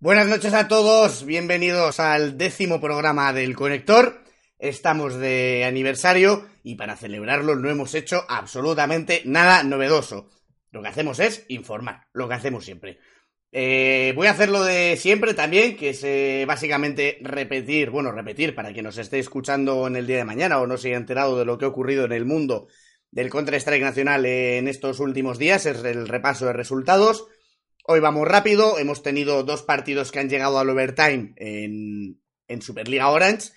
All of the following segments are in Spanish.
Buenas noches a todos, bienvenidos al décimo programa del Conector. Estamos de aniversario y para celebrarlo no hemos hecho absolutamente nada novedoso. Lo que hacemos es informar, lo que hacemos siempre. Eh, voy a hacer lo de siempre también, que es eh, básicamente repetir, bueno, repetir para quien nos esté escuchando en el día de mañana o no se haya enterado de lo que ha ocurrido en el mundo del Counter-Strike Nacional en estos últimos días, es el repaso de resultados. Hoy vamos rápido, hemos tenido dos partidos que han llegado al overtime en, Superliga Orange.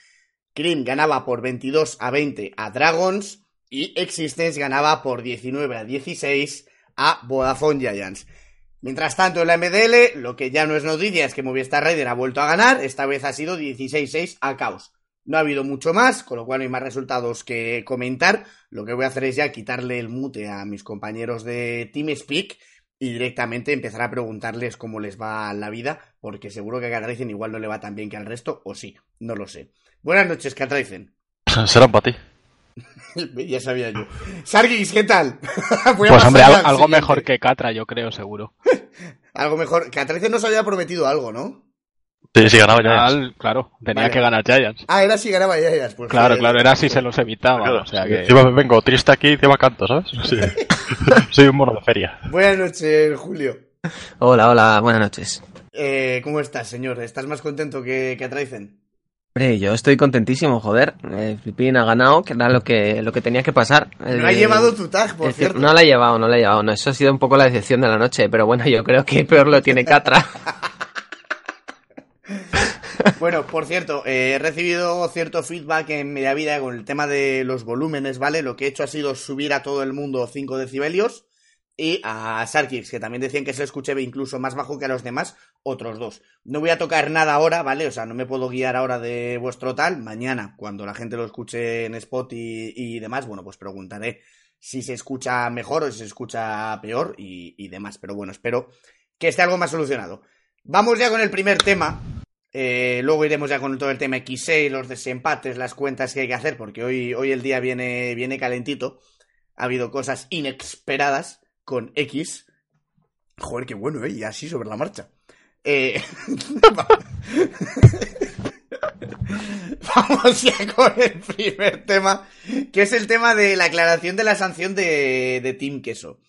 Cream ganaba por 22 a 20 a Dragons y Existence ganaba por 19 a 16 a Vodafone Giants. Mientras tanto, en la MDL, lo que ya no es noticia es que Movistar Rider ha vuelto a ganar, esta vez ha sido 16-6 a Caos. No ha habido mucho más, con lo cual no hay más resultados que comentar. Lo que voy a hacer es ya quitarle el mute a mis compañeros de TeamSpeak y directamente empezar a preguntarles cómo les va la vida, porque seguro que a Catricen igual no le va tan bien que al resto, o sí, no lo sé. Buenas noches, Catricen. Serán para ti. ya sabía yo. Sargis, ¿qué tal? pues hombre, algo, mejor que Catra, yo creo, seguro. algo mejor. Catricen nos había prometido algo, ¿no? Sí, sí, ganaba Giants. Claro, tenía vale. que ganar Giants. Ah, era si ganaba Giants. Pues claro, claro, era si se los evitaba. Claro, o sea que... Encima vengo triste aquí y encima canto, ¿sabes? Sí. Soy un mono de feria. Buenas noches, Julio. Hola, hola, buenas noches. Eh, ¿Cómo estás, señor? ¿Estás más contento que, que Atraizen? Hombre, yo estoy contentísimo, joder. Eh, Pipín ha ganado, que era lo que, lo que tenía que pasar. No ha llevado tu tag, por cierto. No la ha llevado, no la ha llevado. No, eso ha sido un poco la decepción de la noche, pero bueno, yo creo que peor lo tiene Catra. Bueno, por cierto, eh, he recibido cierto feedback en media vida con el tema de los volúmenes, ¿vale? Lo que he hecho ha sido subir a todo el mundo 5 decibelios y a Sarkix, que también decían que se escuché incluso más bajo que a los demás, otros dos. No voy a tocar nada ahora, ¿vale? O sea, no me puedo guiar ahora de vuestro tal. Mañana, cuando la gente lo escuche en Spot y, y demás, bueno, pues preguntaré si se escucha mejor o si se escucha peor y, y demás. Pero bueno, espero que esté algo más solucionado. Vamos ya con el primer tema, eh, luego iremos ya con todo el tema X6, los desempates, las cuentas que hay que hacer, porque hoy, hoy el día viene, viene calentito. Ha habido cosas inesperadas con X. Joder, qué bueno, ¿eh? Y así sobre la marcha. Eh... Vamos ya con el primer tema, que es el tema de la aclaración de la sanción de, de Team Queso.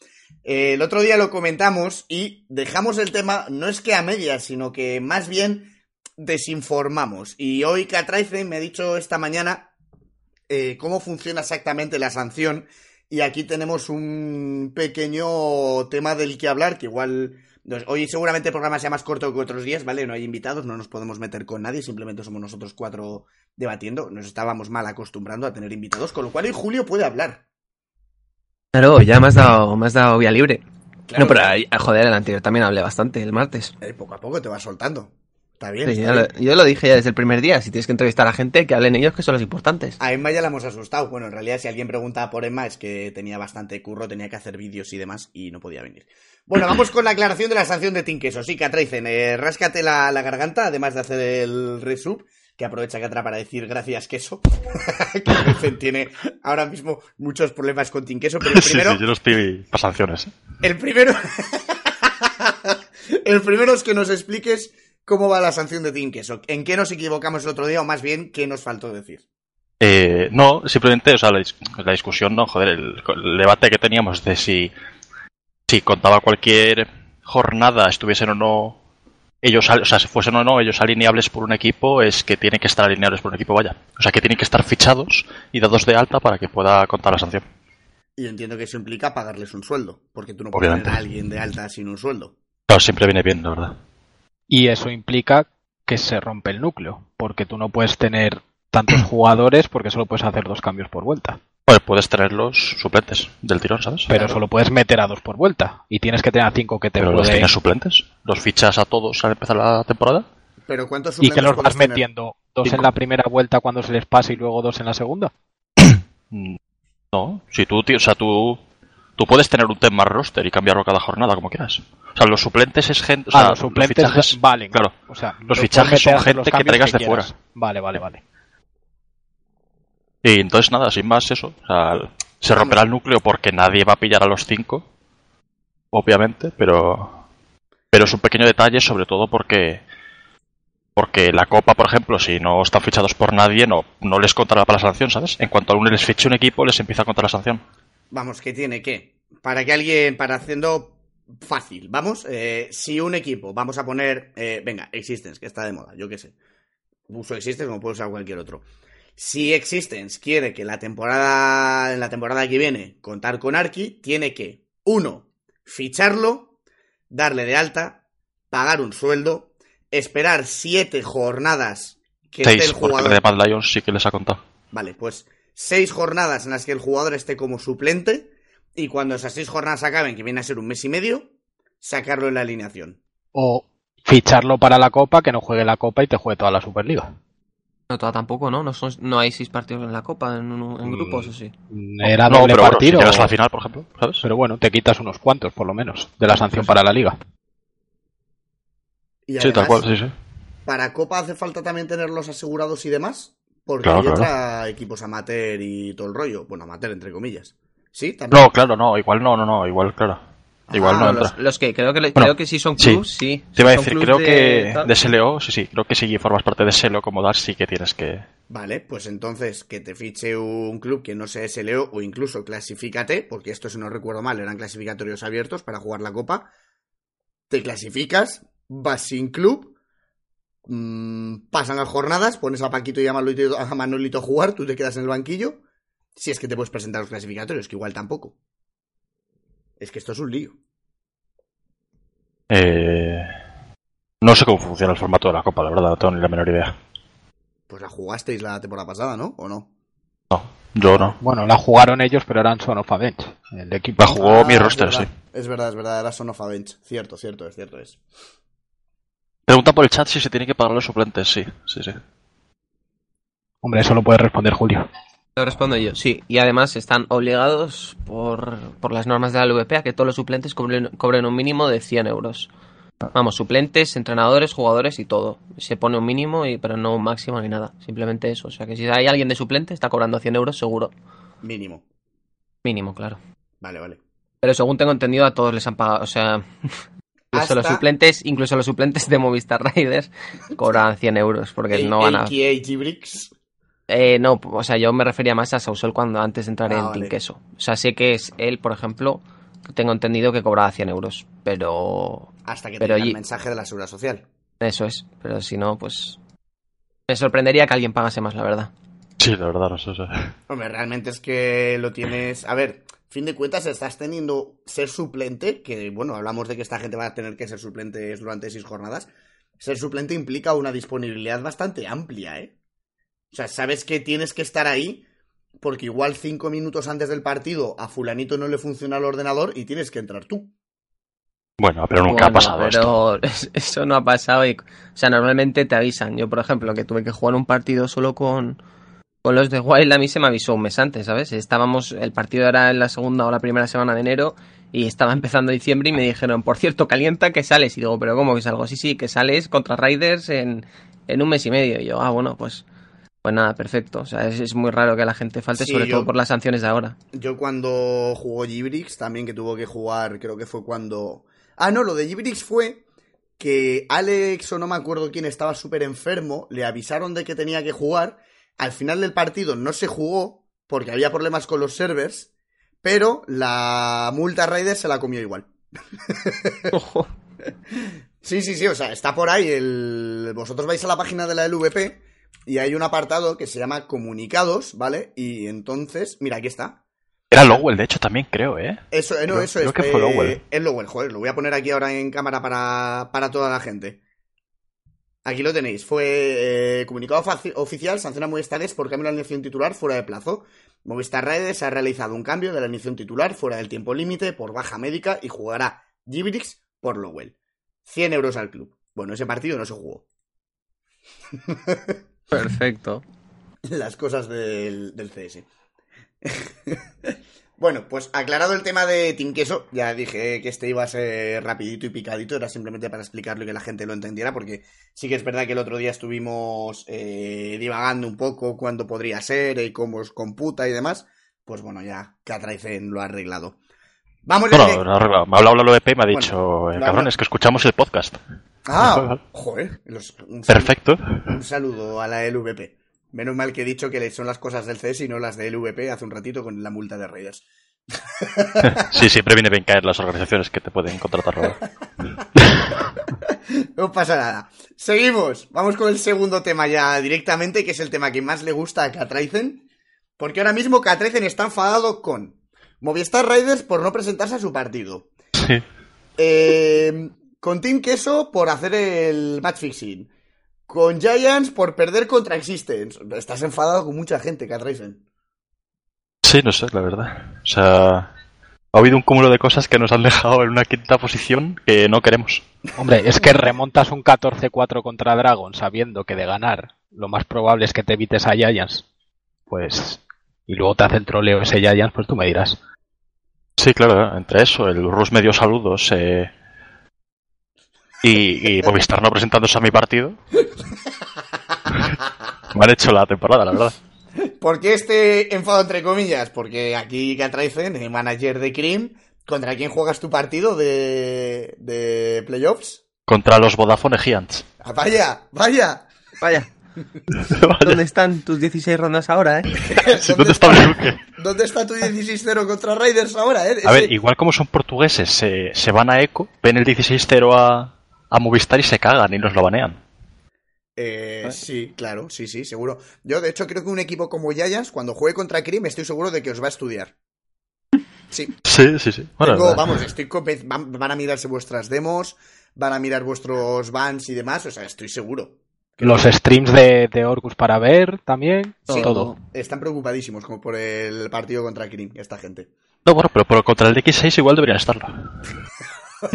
Eh, el otro día lo comentamos y dejamos el tema, no es que a medias, sino que más bien desinformamos. Y hoy Catraice me ha dicho esta mañana eh, cómo funciona exactamente la sanción. Y aquí tenemos un pequeño tema del que hablar, que igual... Hoy seguramente el programa sea más corto que otros días, ¿vale? No hay invitados, no nos podemos meter con nadie, simplemente somos nosotros cuatro debatiendo. Nos estábamos mal acostumbrando a tener invitados, con lo cual hoy Julio puede hablar. Claro, ya me has dado, me has dado vía libre. Claro, no, pero claro. joder, el anterior también hablé bastante el martes. Eh, poco a poco te vas soltando. Está bien. Sí, está yo, bien. Lo, yo, lo, dije ya desde el primer día. Si tienes que entrevistar a la gente, que hablen ellos, que son los importantes. A Emma ya la hemos asustado. Bueno, en realidad, si alguien pregunta por Emma, es que tenía bastante curro, tenía que hacer vídeos y demás, y no podía venir. Bueno, vamos con la aclaración de la sanción de Tinqueso. Sí, Catricen, eh, ráscate la, la, garganta, además de hacer el resub, que aprovecha Catra para decir gracias, queso. Catricen tiene ahora mismo muchos problemas con Tinqueso, pero el primero. Sí, sí, yo los pido para sanciones. El primero. el primero es que nos expliques ¿Cómo va la sanción de Team Queso? ¿En qué nos equivocamos el otro día o más bien qué nos faltó decir? Eh, no, simplemente, o sea, la, la discusión, no, joder, el, el, debate que teníamos de si, si contaba cualquier jornada, estuviesen o no ellos, o sea, si fuesen o no ellos alineables por un equipo, es que tienen que estar alineables por un equipo, vaya. O sea, que tienen que estar fichados y dados de alta para que pueda contar la sanción. Y entiendo que eso implica pagarles un sueldo, porque tú no puedes Obviamente. tener a alguien de alta sin un sueldo. Claro, siempre viene bien, la verdad. Y eso implica que se rompe el núcleo, porque tú no puedes tener tantos jugadores porque solo puedes hacer dos cambios por vuelta. Pues puedes tener los suplentes del tirón, ¿sabes? Pero solo puedes meter a dos por vuelta y tienes que tener a cinco que te Pero los tienes suplentes, los fichas a todos al empezar la temporada. Pero ¿cuántos y que los vas tener? metiendo dos Cinco. en la primera vuelta cuando se les pase y luego dos en la segunda. No, si tú, tío, o sea, tú, tú puedes tener un tema roster y cambiarlo cada jornada como quieras. O sea, los suplentes es gente, o sea, ah, los suplentes fichajes- valen. claro. O sea, Los fichajes son gente que traigas de fuera. Vale, vale, vale. Y entonces nada, sin más eso. O sea, se romperá el núcleo porque nadie va a pillar a los cinco, obviamente, pero pero es un pequeño detalle, sobre todo porque Porque la Copa, por ejemplo, si no están fichados por nadie, no, no les contará para la sanción, ¿sabes? En cuanto a uno les fiche un equipo, les empieza a contar la sanción. Vamos, que tiene que. Para que alguien, para haciendo fácil, vamos, eh, si un equipo, vamos a poner, eh, venga, Existence, que está de moda, yo qué sé. Uso Existence como puedo usar cualquier otro. Si Existence quiere que la temporada, en la temporada que viene, contar con Arki, tiene que, uno, ficharlo, darle de alta, pagar un sueldo, esperar siete jornadas que esté Seis, el porque jugador. el de Mad Lions sí que les ha contado. Vale, pues seis jornadas en las que el jugador esté como suplente y cuando esas seis jornadas acaben, que viene a ser un mes y medio, sacarlo en la alineación. O ficharlo para la Copa, que no juegue la Copa y te juegue toda la Superliga. No, toda tampoco, ¿no? No, son, no hay seis partidos en la Copa, en, un- en Mm. grupos, ¿o sí? Era no, doble pero bueno, partido. si a la final, por ejemplo, ¿sabes? Pero bueno, te quitas unos cuantos, por lo menos, de la sanción para la liga. Y Sí, tal cual, sí, sí. para Copa hace falta también tenerlos asegurados y demás, porque Claro, hay claro. otra equipos amateur y todo el rollo. Bueno, amateur entre comillas. ¿Sí? También. No, claro, no, igual no, no, no, igual, claro. Igual Ah, no No, entra. los, los que creo que, le- Bueno, creo que sí son sí. clubs, sí. Te iba a decir, creo de- que de SLO, sí, sí, creo que si formas parte de SLO como DAR, sí que tienes que. Vale, pues entonces que te fiche un club que no sea SLO o incluso clasifícate, porque esto si no recuerdo mal eran clasificatorios abiertos para jugar la copa. Te clasificas, vas sin club, mm, pasan las jornadas, pones a Paquito y a Manolito, a Manolito a jugar, tú te quedas en el banquillo, si es que te puedes presentar los clasificatorios, que igual tampoco. Es que esto es un lío. Eh... No sé cómo funciona el formato de la Copa, la verdad, no tengo ni la menor idea. Pues la jugasteis la temporada pasada, ¿no? ¿O no? No, yo no. Bueno, la jugaron ellos, pero eran Son of a Bench, el equipo. La jugó Ah, mi es roster, verdad. sí. Es verdad, es verdad, era Son of a Bench. Cierto, cierto, es cierto, es. Pregunta por el chat si se tiene que pagar los suplentes, sí, sí, sí. Hombre, eso lo puede responder Julio. Lo respondo yo, sí. Y además están obligados por, por las normas de la LVP a que todos los suplentes cobren, cobren un mínimo de 100 euros. Vamos, suplentes, entrenadores, jugadores y todo. Se pone un mínimo, y, pero no un máximo ni nada. Simplemente eso. O sea que si hay alguien de suplente, está cobrando 100 euros seguro. Mínimo. Mínimo, claro. Vale, vale. Pero según tengo entendido, a todos les han pagado. O sea, incluso los suplentes, incluso los suplentes de Movistar Riders cobran 100 euros porque no van a. Gibrix. Eh, no, o sea, yo me refería más a Sausol cuando antes de entrar Ah, en vale. Team Queso. O sea, sé que es él, por ejemplo, tengo entendido que cobraba 100 euros, pero Hasta que Pero tenga el mensaje de la seguridad social. eso es. Pero si no, pues me sorprendería que alguien pagase más, la verdad. Sí, la verdad, no sé. Hombre, realmente es que lo tienes. A ver, fin de cuentas, estás teniendo ser suplente, que bueno, hablamos de que esta gente va a tener que ser suplentes durante seis jornadas. Ser suplente implica una disponibilidad bastante amplia, ¿eh? O sea, sabes que tienes que estar ahí porque igual cinco minutos antes del partido a fulanito no le funciona el ordenador y tienes que entrar tú. Bueno, pero nunca ha pasado esto. pero eso no ha pasado. Y, o sea, normalmente te avisan. Yo, por ejemplo, que tuve que jugar un partido solo con, con los de Wild, a mí se me avisó un mes antes, ¿sabes? Estábamos, el partido era en la segunda o la primera semana de enero y estaba empezando diciembre y me dijeron, por cierto, calienta que sales. Y digo, ¿pero cómo que salgo? Sí, sí, que sales contra Riders en, en un mes y medio. Y yo, ah, bueno, pues, pues nada, perfecto. O sea, es, es muy raro que la gente falte, Sí, sobre yo- todo por las sanciones de ahora. Yo cuando jugó Gibrix, también que tuvo que jugar, creo que fue cuando... Ah, no, lo de Gibrix fue que Alex o no me acuerdo quién estaba súper enfermo, le avisaron de que tenía que jugar, al final del partido no se jugó porque había problemas con los servers, pero la multa Raider se la comió igual. Sí, sí, sí, o sea, está por ahí el... Vosotros vais a la página de la LVP y hay un apartado que se llama comunicados, ¿vale? Y entonces, mira, aquí está. Era Lowell, de hecho, también creo, ¿eh? Eso, eh, no, Creo- eso creo es. que fue eh, Lowell. Es Lowell, joder, lo voy a poner aquí ahora en cámara para, para toda la gente. Aquí lo tenéis. Fue eh, comunicado oficial, sanciona Movistar por cambio de la alineación titular fuera de plazo. Movistar Redes ha realizado un cambio de la alineación titular fuera del tiempo límite por baja médica y jugará Gibrix por Lowell. 100 euros al club. Bueno, ese partido no se jugó. Perfecto. las cosas del, del CS. bueno, pues aclarado el tema de Team Queso, ya dije que este iba a ser rapidito y picadito, era simplemente para explicarlo y que la gente lo entendiera, porque sí que es verdad que el otro día estuvimos eh, divagando un poco cuándo podría ser y cómo os computa y demás. Pues bueno, ya Catraizen lo ha arreglado. Vamos No, no, no, arregla. me ha hablado la OVP y me ha Bueno, dicho, eh, cabrón, es que escuchamos el podcast. Ah, joder. los- un, saludo, Perfecto. un saludo a la LVP. Menos mal que he dicho que son las cosas del CS y no las de LVP hace un ratito con la multa de Raiders. Sí, siempre viene bien caer las organizaciones que te pueden contratar. No pasa nada. Seguimos. Vamos con el segundo tema ya directamente, que es el tema que más le gusta a Catraizen. Porque ahora mismo Catraizen está enfadado con Movistar Raiders por no presentarse a su partido. Sí. Eh, con Team Queso por hacer el match fixing. Con Giants por perder contra Existence. Estás enfadado con mucha gente, Catraizen. Sí, no sé, la verdad. O sea, ha habido un cúmulo de cosas que nos han dejado en una quinta posición que no queremos. Hombre, es que remontas un 14-4 contra Dragon sabiendo que de ganar lo más probable es que te evites a Giants. Pues. Y luego te hace el troleo ese Giants, pues tú me dirás. Sí, claro, entre eso, el Rus medio saludos eh, y, y Movistar no presentándose a mi partido. Me han hecho la temporada, la verdad. ¿Por qué este enfado entre comillas? Porque aquí Catraizen, el manager de Cream, ¿contra quién juegas tu partido de, de playoffs? Contra los Vodafone Giants. Ah, vaya, vaya. Vaya. ¿dónde están tus 16 rondas ahora, eh? Sí, ¿Dónde está buque? ¿Dónde está tu 16-0 contra Raiders ahora, eh? A ver, igual como son portugueses, se, se van a Eco, ven el 16-0 a, a Movistar y se cagan y nos lo banean. Eh, sí, claro, sí, sí, seguro. Yo, de hecho, creo que un equipo como Giants, cuando juegue contra Cream, estoy seguro de que os va a estudiar. Sí, Sí, sí, sí. Bueno, Tengo- la- vamos, estoy van, van a mirarse vuestras demos, van a mirar vuestros bans y demás, o sea, estoy seguro. Los streams de, de Orcus para ver también. Sí. Todo. Están preocupadísimos como por el partido contra Cream, esta gente. No, bueno, pero, pero contra el X6 igual deberían estarlo.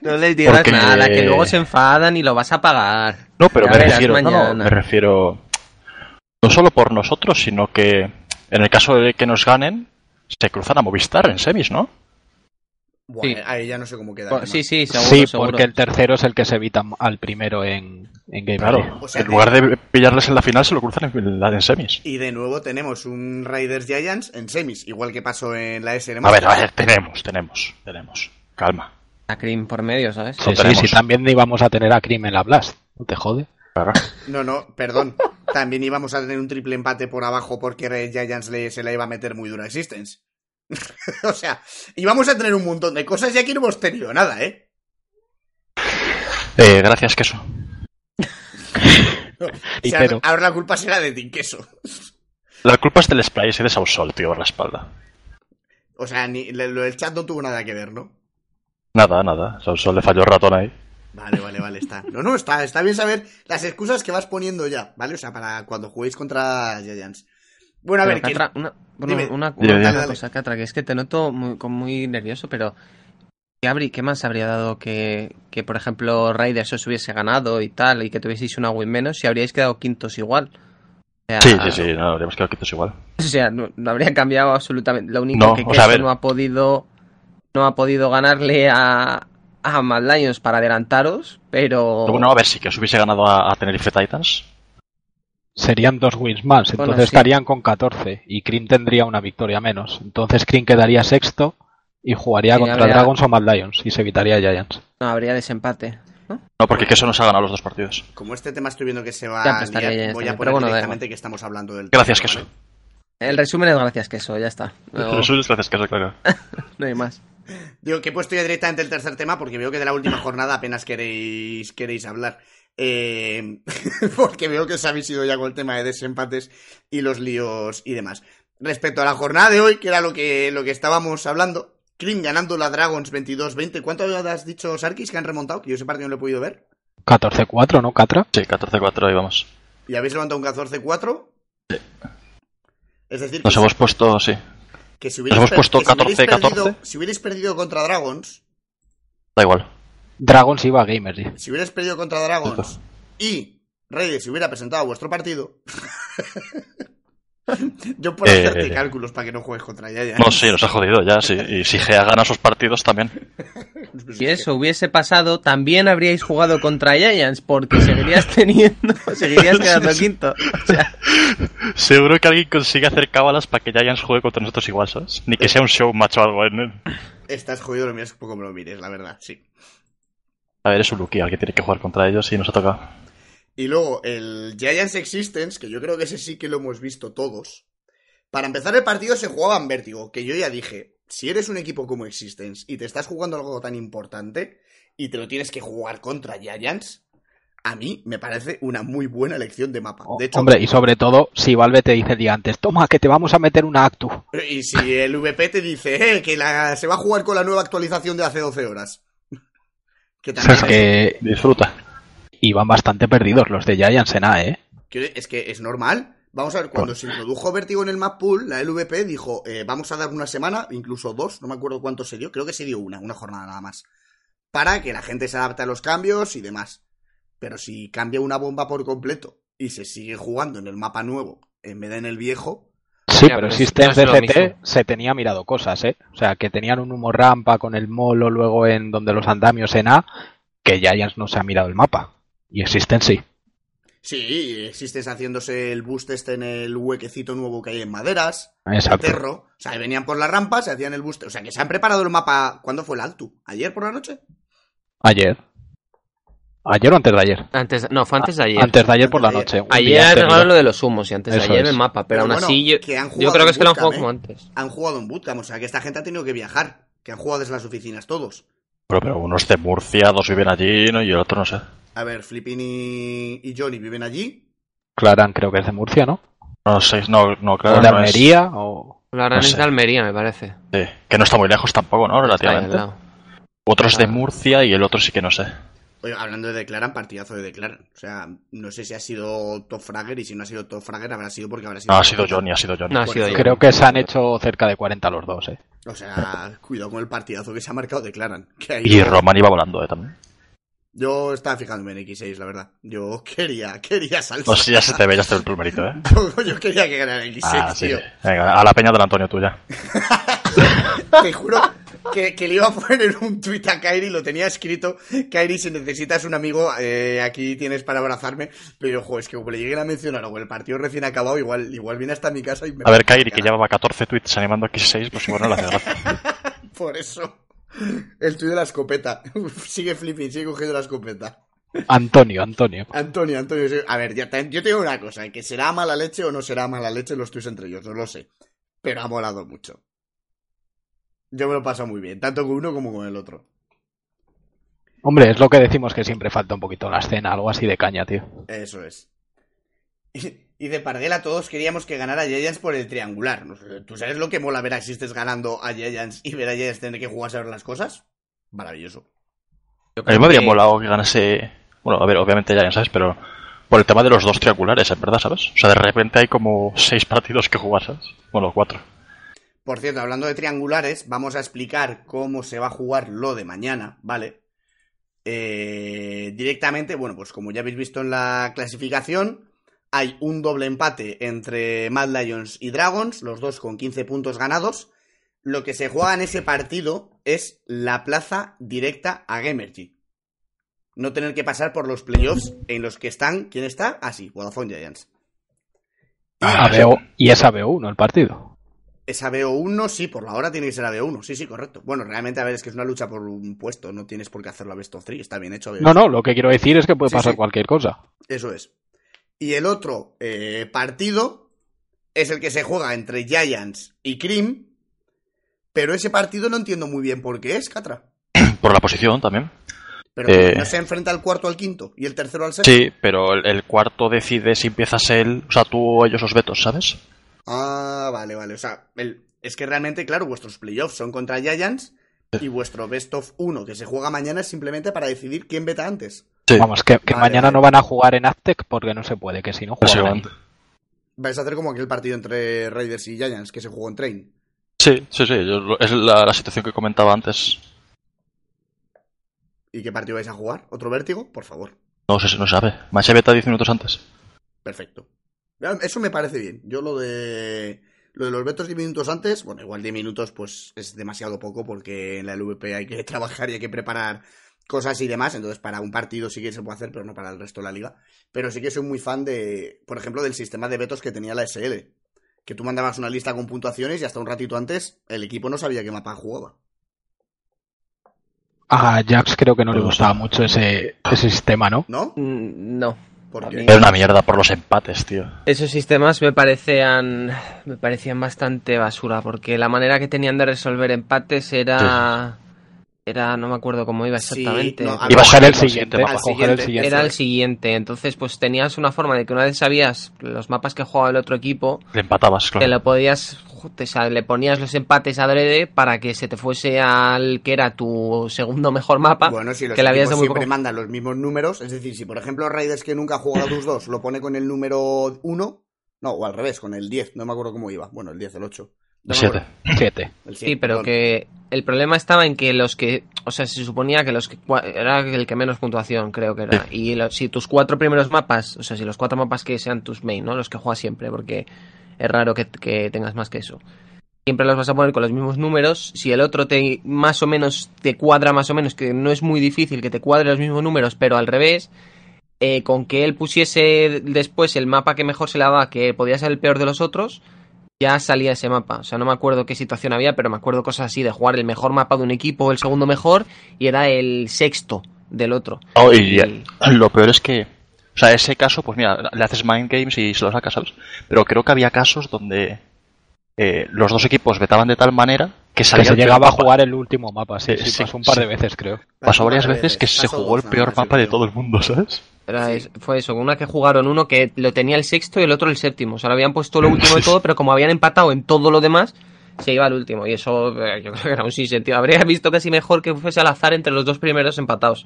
No les digas Porque- nada, que luego se enfadan y lo vas a pagar. No, pero Ya me refiero, no, no, mañana. me refiero no solo por nosotros, sino que en el caso de que nos ganen, se cruzan a Movistar en semis, ¿no? Sí. ahí ya no sé cómo queda. el Pues, Sí, sí, seguro, sí, seguro. porque el tercero es el que se evita al primero en, en Game Claro. Day. O sea, en lugar de pillarles en la final, se lo cruzan en, la en semis. Y de nuevo tenemos un Raiders Giants en semis, igual que pasó en la SN. A ver, a ver, tenemos, tenemos, tenemos. Calma. A Cream por medio, ¿sabes? Sí, sí, sí, también íbamos a tener a Cream en la Blast. No te jode. Claro. No, no, perdón. También íbamos a tener un triple empate por abajo porque Red Giants le, se la iba a meter muy dura a Existence. o sea, íbamos a tener un montón de cosas y aquí no hemos tenido nada, ¿eh? Eh, gracias, queso. O sea, ahora la culpa será de Tinqueso. La culpa es del spray y de Sausol, tío, por la espalda. O sea, ni, lo del chat no tuvo nada que ver, ¿no? Nada, nada. Sausol le falló el ratón ahí. Vale, vale, vale, está. No, no, está, está bien saber las excusas que vas poniendo ya, ¿vale? O sea, para cuando juguéis contra Giants. Bueno, a Pero, ver, que- Catra, una, bueno, Dime. una, Dime, una dime. cosa, Catra, que es que te noto muy nervioso, pero ¿qué, más habría dado que, que, por ejemplo, Raiders os hubiese ganado y tal, y que tuvieseis una win menos, si habríais quedado quintos igual? O sea, Sí, sí, sí, no, habríamos quedado quitos igual. O sea, no, no habría cambiado absolutamente. Lo único No, que ver. no ha podido no ha podido ganarle a, a Mad Lions para adelantaros, pero bueno, a ver, si que os hubiese ganado a, a Tenerife Titans. Serían dos wins más, entonces Bueno, sí. estarían con 14 y Cream tendría una victoria menos. Entonces Cream quedaría sexto y jugaría Sí, contra habría- Dragons o Mad Lions y se evitaría Giants. no habría desempate. ¿no? No, porque queso nos ha ganado los dos partidos. como este tema estoy viendo que se va Ya, a pues estaría liar, ya, voy a Pero poner bueno, directamente que estamos hablando del Gracias. ¿vale? El resumen es gracias queso, ya está. No, Eso es gracias, queso, claro. no hay más. Digo que he puesto ya directamente el tercer tema porque veo que de la última jornada apenas queréis, queréis hablar. Eh, porque veo que os habéis ido ya con el tema de desempates y los líos y demás. Respecto a la jornada de hoy, que era lo que, lo que estábamos hablando, Krim ganando la Dragons 22-20. ¿Cuánto has dicho, Sarkis, que han remontado? Que yo ese partido no lo he podido ver. 14-4, ¿no, Catra? Sí, 14-4 ahí vamos. ¿Y habéis levantado un 14-4? Es decir, que, Nos hemos puesto, sí. que si hubierais, hemos per- puesto que si hubierais 14-14. perdido- si hubierais perdido contra Dragons, Da igual. Dragons iba a Gamers. sí. si hubierais perdido contra Dragons y Reyes se hubiera presentado a vuestro partido, Yo por Eh, hacerte cálculos para que no juegues contra Giants. No, sí, nos ha jodido ya, sí. Y si Gea gana sus partidos también. Si eso hubiese pasado, también habríais jugado contra Giants, porque seguirías teniendo, seguirías quedando quinto. O sea, Seguro que alguien consigue hacer cábalas para que Giants juegue contra nosotros igual, ¿sabes? Ni que sea un show macho o algo. ¿eh? Estás jodido, lo miras poco me lo mires, la verdad, sí. A ver, es un Lucky al que tiene que jugar contra ellos y nos ha tocado. Y luego el Giants Existence, que yo creo que ese sí que lo hemos visto todos. Para empezar el partido se jugaba en vértigo, que yo ya dije, si eres un equipo como Existence y te estás jugando algo tan importante y te lo tienes que jugar contra Giants, a mí me parece una muy buena elección de mapa. De hecho, Hombre, y sobre todo si Valve te dice el día antes, toma, que te vamos a meter una Actu. y si el VP te dice eh, que la- se va a jugar con la nueva actualización de hace 12 horas. Que también Es que Disfruta. Iban bastante perdidos los de Giants en A, ¿eh? Es que es normal. Vamos a ver, cuando se introdujo Vértigo en el map pool, la LVP dijo, eh, vamos a dar una semana, incluso dos, no me acuerdo cuánto se dio, creo que se dio una, una jornada nada más, para que la gente se adapte a los cambios y demás. Pero si cambia una bomba por completo y se sigue jugando en el mapa nuevo en vez de en el viejo, Sí, pero pero Systems no DCT se tenía mirado cosas, ¿eh? O sea, que tenían un humo rampa con el molo luego en donde los andamios en A, que Giants no se ha mirado el mapa. Y Existence sí. sí, existes haciéndose el boost este en el huequecito nuevo que hay en maderas, Exacto. Terro, o sea, venían por la rampa, se hacían el boost, o sea, que se han preparado el mapa, ¿cuándo fue el Altu? ¿Ayer por la noche? Ayer. Ayer o antes de ayer. antes, no, fue antes de ayer. Antes de ayer por la noche. Ayer arreglaron lo de los humos y antes de Eso ayer es. el mapa, pero, Pero aún bueno, así yo, que han yo jugado creo que en es que lo han jugado como ¿eh? antes. Han jugado en bootcamp, o sea, que esta gente ha tenido que viajar, que han jugado desde las oficinas todos. Pero, pero unos de Murcia, dos viven allí ¿no? y el otro no sé. A ver, Flippin y, y Johnny viven allí. Claran creo que es de Murcia, ¿no? No sé, no, no, claro. o de no es- Almería, o... La gran No es sé. de Almería, me parece. sí, que no está muy lejos tampoco, ¿no? Relativamente. Otro es de Ah. Murcia y el otro sí que no sé. Oye, hablando de Declaran, partidazo de Declaran. O sea, no sé si ha sido Top Fragger y si no ha sido Top Fragger habrá sido porque habrá sido... No, ha sido Johnny, ha sido Johnny. No, ha Por sido eso. yo. Creo que se han hecho cerca de 40 los dos, ¿eh? O sea, cuidado con el partidazo que se ha marcado Declaran. Que Y Roman iba volando, ¿eh? También. Yo estaba fijándome en X6, la verdad. Yo quería, quería. No sé, ya se te ve, ya se te ve el primerito, ¿eh? Yo, yo quería que ganara X6, Ah, sí, tío. sí. Venga, a la peña del Antonio tuya. Te juro que, que le iba a poner un tuit a Kairi, lo tenía escrito. Kairi, si necesitas un amigo, eh, aquí tienes para abrazarme. Pero, ojo, es que como le lleguen a mencionar o el partido recién acabado, igual, igual viene hasta mi casa y me... A ver, Kairi, que llevaba 14 tweets animando a X6, pues igual no le hace gracia. Por eso. El tuit de la escopeta. sigue flipping, sigue cogiendo la escopeta. Antonio, Antonio. Antonio, Antonio, a ver, ya, te- yo te digo una cosa, que será mala leche o no será mala leche los tuits entre ellos, no lo sé. Pero ha molado mucho. Yo me lo paso muy bien, tanto con uno como con el otro. Hombre, es lo que decimos que siempre falta un poquito en la escena, algo así de caña, tío. Eso es. Y, de Parguela todos queríamos que ganara Giants por el triangular. ¿Tú sabes lo que mola ver a Existes ganando a Giants y ver a Giants tener que jugarse a ver las cosas? Maravilloso. Yo A mí me habría que- molado que ganase. Bueno, a ver, obviamente ya, ¿sabes? Pero por el tema de los dos triangulares, en verdad, ¿sabes? O sea, de repente hay como seis partidos que jugar, ¿sabes? Bueno, cuatro. Por cierto, hablando de triangulares, vamos a explicar cómo se va a jugar lo de mañana, ¿vale? Eh, directamente, bueno, pues como ya habéis visto en la clasificación, hay un doble empate entre Mad Lions y Dragons, los dos con 15 puntos ganados. Lo que se juega en ese partido es la plaza directa a Gamergy. No tener que pasar por los playoffs en los que están. ¿Quién está? Ah, sí, Vodafone Giants. Ah, ABO, y es ABO1 el partido. Es ABO1, sí, por la hora tiene que ser ABO1, sí, sí, correcto. Bueno, realmente, a ver, es que es una lucha por un puesto, no tienes por qué hacerlo a Best of 3, está bien hecho. No, no, lo que quiero decir es que puede Sí, pasar sí. cualquier cosa. Eso es. Y el otro eh, partido es el que se juega entre Giants y Cream, pero ese partido no entiendo muy bien por qué es, Catra. Por la posición también. Pero Eh. no se enfrenta el cuarto al quinto y el tercero al sexto. Sí, pero el, el cuarto decide si empiezas él, o sea, tú o ellos los vetos, ¿sabes? Ah, vale, vale. O sea, el- es que realmente, claro, vuestros playoffs son contra Giants y vuestro best of 1 que se juega mañana es simplemente para decidir quién veta antes. Sí. Vamos, que, que Vale, mañana vale. no van a jugar en Aztec porque no se puede, que si no juegan. Vais a hacer como aquel partido entre Raiders y Giants que se jugó en Train. Sí, sí, sí. yo es la, la situación que comentaba antes. ¿Y qué partido vais a jugar? ¿Otro vértigo? Por favor. No sé si no sabe. Más beta 10 minutos antes. Perfecto. Eso me parece bien. Yo lo de lo de los vetos 10 minutos antes, bueno, igual 10 minutos pues es demasiado poco porque en la LVP hay que trabajar y hay que preparar cosas y demás, entonces para un partido sí que se puede hacer, pero no para el resto de la liga. Pero sí que soy muy fan de, por ejemplo, del sistema de vetos que tenía la SL, que tú mandabas una lista con puntuaciones y hasta un ratito antes el equipo no sabía qué mapa jugaba. A Jax creo que no le gustaba mucho ese, ese sistema, ¿no? ¿No? Mm, No. ¿Por A qué? mí- Era una mierda por los empates, tío. Esos sistemas me parecían me parecían bastante basura porque la manera que tenían de resolver empates era era no me acuerdo cómo iba Sí, exactamente. no, a Iba a ser el siguiente mapa. el siguiente. era el siguiente, entonces pues tenías una forma de que una vez sabías los mapas que jugaba el otro equipo, Le empatabas, claro. te lo podías o sea, le ponías los empates adrede para que se te fuese al que era tu segundo mejor mapa. Bueno, si los que le habías siempre poco. mandan los mismos números, es decir, si por ejemplo Raiders que nunca ha jugado a tus dos lo pone con el número 1, no, o al revés, con el 10, no me acuerdo cómo iba. Bueno, el 10, el 8. El 7. Siete. El Sí, 100, pero que el problema estaba en que los que, o sea, se suponía que los que era el que menos puntuación creo que era. Y lo- si tus cuatro primeros mapas, o sea, si los cuatro mapas que sean tus main, ¿no? Los que juegas siempre, porque es raro que, que tengas más que eso. Siempre los vas a poner con los mismos números. Si el otro te más o menos te cuadra más o menos, que no es muy difícil que te cuadre los mismos números, pero al revés, eh, con que él pusiese después el mapa que mejor se le daba, que podía ser el peor de los otros, ya salía ese mapa. O sea, no me acuerdo qué situación había, pero me acuerdo cosas así de jugar el mejor mapa de un equipo, el segundo mejor, y era el sexto del otro. Oh, y Y- lo peor es que, o sea, ese caso, pues mira, le haces mind games y se lo sacas, ¿sabes? Pero creo que había casos donde eh, los dos equipos vetaban de tal manera que se llegaba a jugar el último mapa, sí, sí, sí, pasó un par sí. de veces, creo. Pasó varias veces que se jugó el peor mapa de todo el mundo, ¿sabes? Era Sí. es- fue eso, una que jugaron uno que lo tenía el sexto y el otro el séptimo. O sea, lo habían puesto lo último de todo, pero como habían empatado en todo lo demás, se iba al último. Y eso eh, yo creo que era un sinsentido. Habría visto casi mejor que fuese al azar entre los dos primeros empatados.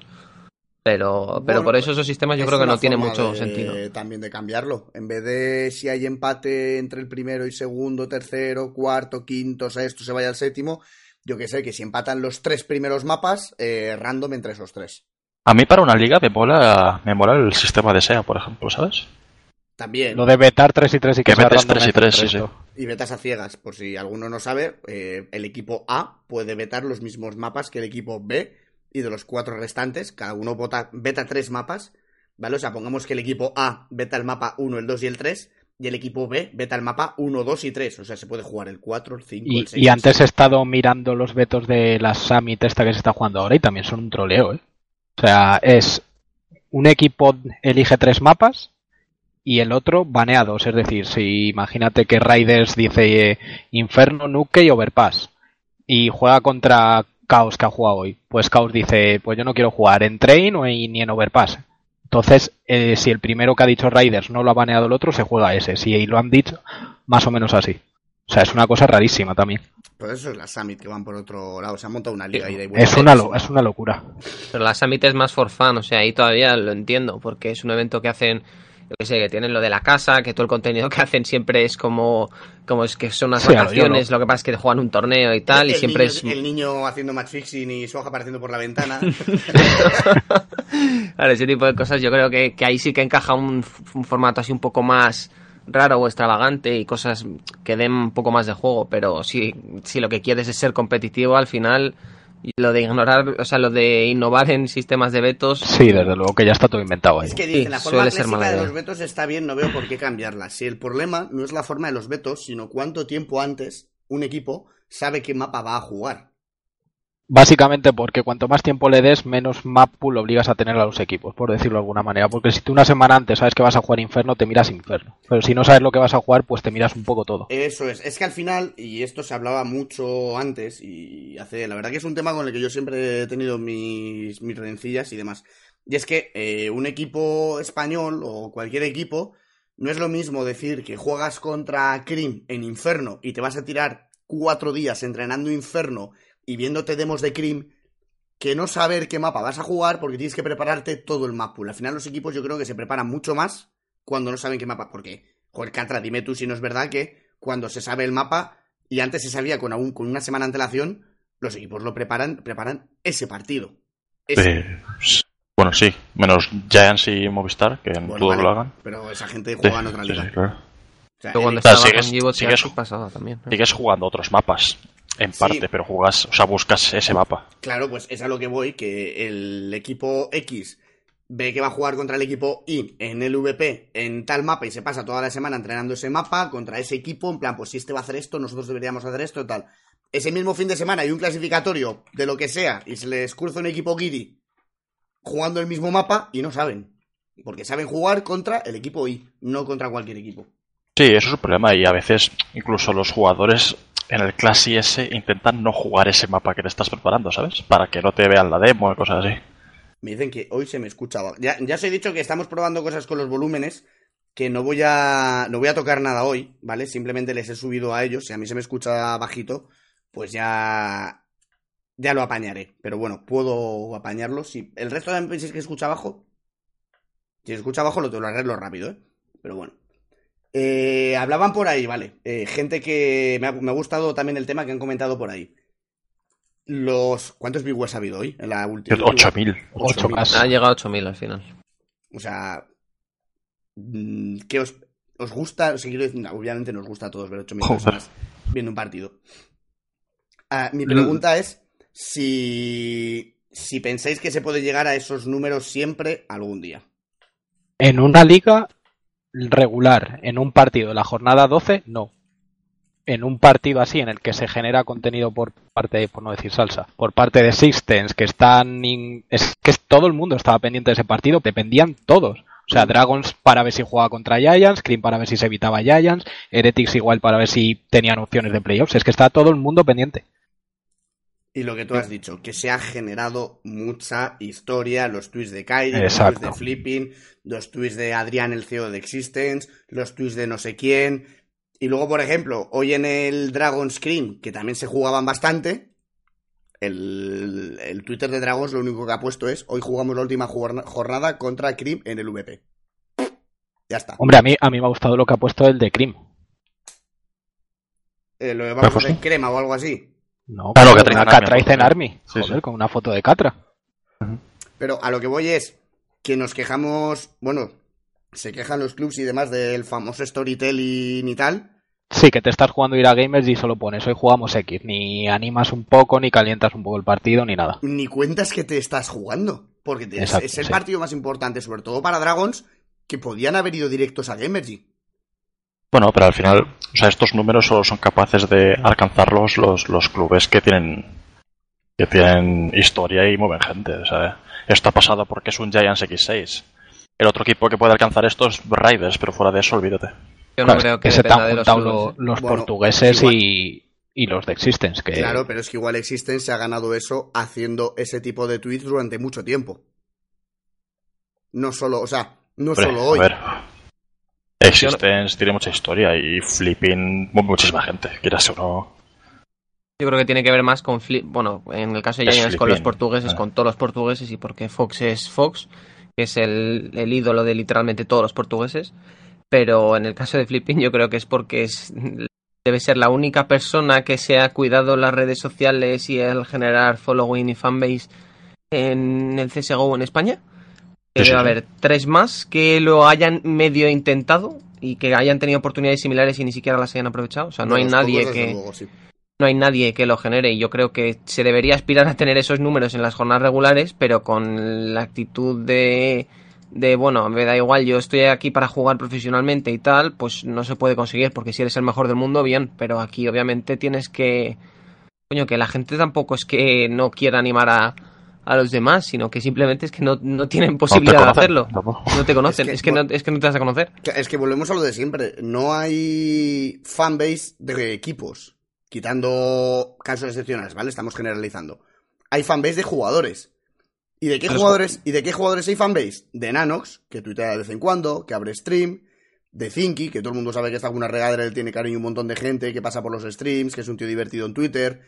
Pero, pero Bueno, por eso esos sistemas yo Es creo que no tiene mucho de- sentido. También de cambiarlo. En vez de si hay empate entre el primero y segundo, tercero, cuarto, quinto, sexto, se vaya al séptimo. Yo que sé, que si empatan los tres primeros mapas, eh, random entre esos tres. A mí para una liga me mola, me mola el sistema de SEA, por ejemplo, ¿sabes? También. Lo de vetar 3 y 3 y que, Que sea metes random tres y entre tres, el sí, resto. Y vetas a ciegas, por si alguno no sabe, eh, el equipo A puede vetar los mismos mapas que el equipo B y de los cuatro restantes, cada uno vota, veta tres mapas, ¿vale? O sea, pongamos que el equipo A veta el mapa 1, el 2 y el 3 y el equipo B veta el mapa 1, 2 y 3, o sea, se puede jugar el 4, el 5, Y, el 6. y antes he estado mirando los vetos de la Summit esta que se está jugando ahora y también son un troleo, ¿eh? O sea, es un equipo elige tres mapas y el otro banea dos. Es decir, si imagínate que Raiders dice eh, Inferno, Nuke y Overpass y juega contra Chaos que ha jugado hoy, pues Chaos dice, pues yo no quiero jugar en Train o en- ni en Overpass. Entonces, eh, si el primero que ha dicho Raiders no lo ha baneado el otro, se juega ese. Si lo han dicho, más o menos así. O sea, es una cosa rarísima también. Pues eso es la Summit, que van por otro lado, se han montado una liga ahí de Es una, lo- es una locura. Pero la Summit es más for fun, o sea, ahí todavía lo entiendo, porque es un evento que hacen, yo qué sé, que tienen lo de la casa, que todo el contenido que hacen siempre es como, como es que son unas Sí, vacaciones, lo que pasa es que juegan un torneo y tal, y siempre niño, es... El niño haciendo match fixing y su hoja apareciendo por la ventana. Claro, ese tipo de cosas yo creo que, que ahí sí que encaja un, un formato así un poco más raro o extravagante y cosas que den un poco más de juego, pero si, si lo que quieres es ser competitivo, al final lo de ignorar, o sea, lo de innovar en sistemas de vetos, Sí, desde luego que ya está todo inventado ahí. Es que dicen, Sí, la forma clásica de los vetos está bien, no veo por qué cambiarla. Si el problema no es la forma de los vetos, sino cuánto tiempo antes un equipo sabe qué mapa va a jugar. Básicamente porque cuanto más tiempo le des, menos map pool obligas a tener a los equipos, por decirlo de alguna manera. Porque si tú una semana antes sabes que vas a jugar Inferno, te miras Inferno. Pero si no sabes lo que vas a jugar, pues te miras un poco todo. Eso es. Es que al final, y esto se hablaba mucho antes, y hace, la verdad que es un tema con el que yo siempre he tenido mis, mis rencillas y demás. Y es que eh, un equipo español o cualquier equipo, no es lo mismo decir que juegas contra Crim en Inferno y te vas a tirar cuatro días entrenando Inferno y viéndote demos de Crim que no saber qué mapa vas a jugar porque tienes que prepararte todo el map pool. Al final los equipos yo creo que se preparan mucho más cuando no saben qué mapa. Porque, joder, Catra, dime tú si no es verdad que cuando se sabe el mapa y antes se sabía con, aún, con una semana de antelación, los equipos lo preparan, preparan ese partido. Ese. Eh, bueno, sí, menos Giants y Movistar, que en Bueno, vale, lo hagan. Pero esa gente Sí, juega en otra liga. sí, claro. O sea, cuando sigues- sigues- pasaba también. ¿no? Sigues jugando otros mapas, en Sí. parte, pero jugas, o sea, buscas ese mapa. Claro, pues es a lo que voy, que el equipo X ve que va a jugar contra el equipo Y en el VP en tal mapa y se pasa toda la semana entrenando ese mapa contra ese equipo, en plan, pues si este va a hacer esto, nosotros deberíamos hacer esto, tal. Ese mismo fin de semana hay un clasificatorio de lo que sea y se les cruza un equipo Giri jugando el mismo mapa y no saben. Porque saben jugar contra el equipo Y, no contra cualquier equipo. Sí, eso es un problema y a veces incluso los jugadores en el Class IS intentan no jugar ese mapa que te estás preparando, ¿sabes? Para que no te vean la demo y cosas así. Me dicen que hoy se me escucha. Ya, ya os he dicho que estamos probando cosas con los volúmenes, que no voy a no voy a tocar nada hoy, ¿vale? Simplemente les he subido a ellos. Si a mí se me escucha bajito, pues ya ya lo apañaré. Pero bueno, puedo apañarlo. Si el resto también pensáis que escucha bajo, si escucha bajo lo te lo arreglo rápido, ¿eh? Pero bueno. Eh, hablaban por ahí, vale. Eh, gente que me ha, me ha gustado también el tema que han comentado por ahí. Los ¿cuántos viewers ha habido hoy en la última? 8000. Ocho más. Ha llegado a 8000 al final. O sea, mm, ¿qué os, os gusta? O sea, quiero decir, no, obviamente nos gusta a todos ver 8.000 Joder. personas viendo un partido. Ah, Mm. mi pregunta es si, si pensáis que se puede llegar a esos números siempre algún día. En una liga regular, en un partido de la jornada 12, no. En un partido así, en el que se genera contenido por parte, por no decir salsa, por parte de Systems, que están. Es que todo el mundo estaba pendiente de ese partido, dependían todos. O sea, Dragons para ver si jugaba contra Giants, Cream para ver si se evitaba Giants, Heretics igual para ver si tenían opciones de playoffs. Es que está todo el mundo pendiente. Y lo que tú has dicho, que se ha generado mucha historia, los tweets de Kyrie, los tweets de Flipping, los tweets de Adrián, el CEO de Existence, los tweets de no sé quién. Y luego, por ejemplo, hoy en el Dragon Scream, que también se jugaban bastante, el, el Twitter de Dragons lo único que ha puesto es, hoy jugamos la última jorna- jornada contra Cream en el VP. Ya está. Hombre, a mí, a mí me ha gustado lo que ha puesto el de Cream. Eh, lo en sí. crema o algo así. No, Claro, una Army, Catra y entonces. Army. Sí, Joder, sí. con una foto de Catra. Pero a lo que voy es que nos quejamos, bueno, se quejan los clubs y demás del famoso storytelling y tal. Sí, que te estás jugando a ir a gamers y solo pones hoy jugamos X. Ni animas un poco, ni calientas un poco el partido, ni nada. Ni cuentas que te estás jugando. Porque es- Exacto, es el sí. partido más importante, sobre todo para Dragons, que podían haber ido directos a Gamergy. Bueno, pero al final, o sea, estos números solo son capaces de alcanzarlos los, los clubes que tienen que tienen historia y mueven gente. O sea, esto ha pasado porque es un Giants X6. El otro equipo que puede alcanzar esto es Raiders, pero fuera de eso, olvídate. Yo Claro, no creo que se te han los juntado ¿eh? los Bueno, portugueses y, y los de Existence. Que Claro, pero es que igual Existence se ha ganado eso haciendo ese tipo de tweets durante mucho tiempo. No solo, o sea, no Hombre, solo hoy. A ver. Existence tiene mucha historia y Flipping mu- muchísima gente, quieras o no. Yo creo que tiene que ver más con Flip, bueno, en el caso de Es Giants con los portugueses, ah. con todos los portugueses y porque Fox es Fox, que es el, el ídolo de literalmente todos los portugueses. Pero en el caso de Flipping yo creo que es porque es, debe ser la única persona que se ha cuidado las redes sociales y el generar following y fanbase en el CSGO en España. Que Sí, sí, debe haber tres más que lo hayan medio intentado y que hayan tenido oportunidades similares y ni siquiera las hayan aprovechado. O sea, no hay nadie que luego, sí. no hay nadie que lo genere y yo creo que se debería aspirar a tener esos números en las jornadas regulares, pero con la actitud de, de bueno, me da igual, yo estoy aquí para jugar profesionalmente y tal, pues no se puede conseguir, porque si eres el mejor del mundo, bien, pero aquí obviamente tienes que, coño, que la gente tampoco es que no quiera animar a, a los demás, sino que simplemente es que no, no tienen posibilidad de hacerlo. tampoco. No te conocen, Es es que- que, no, es que no te vas a conocer. Que- Es que volvemos a lo de siempre. No hay fanbase de equipos. Quitando casos excepcionales, ¿vale? Estamos generalizando. Hay fanbase de jugadores. ¿Y de qué jugadores? ¿Y de qué jugadores hay fanbase? De Nanox, que tuitea de vez en cuando, que abre stream. De Zinky, que todo el mundo sabe que está con una regadera, él tiene cariño a un montón de gente, que pasa por los streams, que es un tío divertido en Twitter.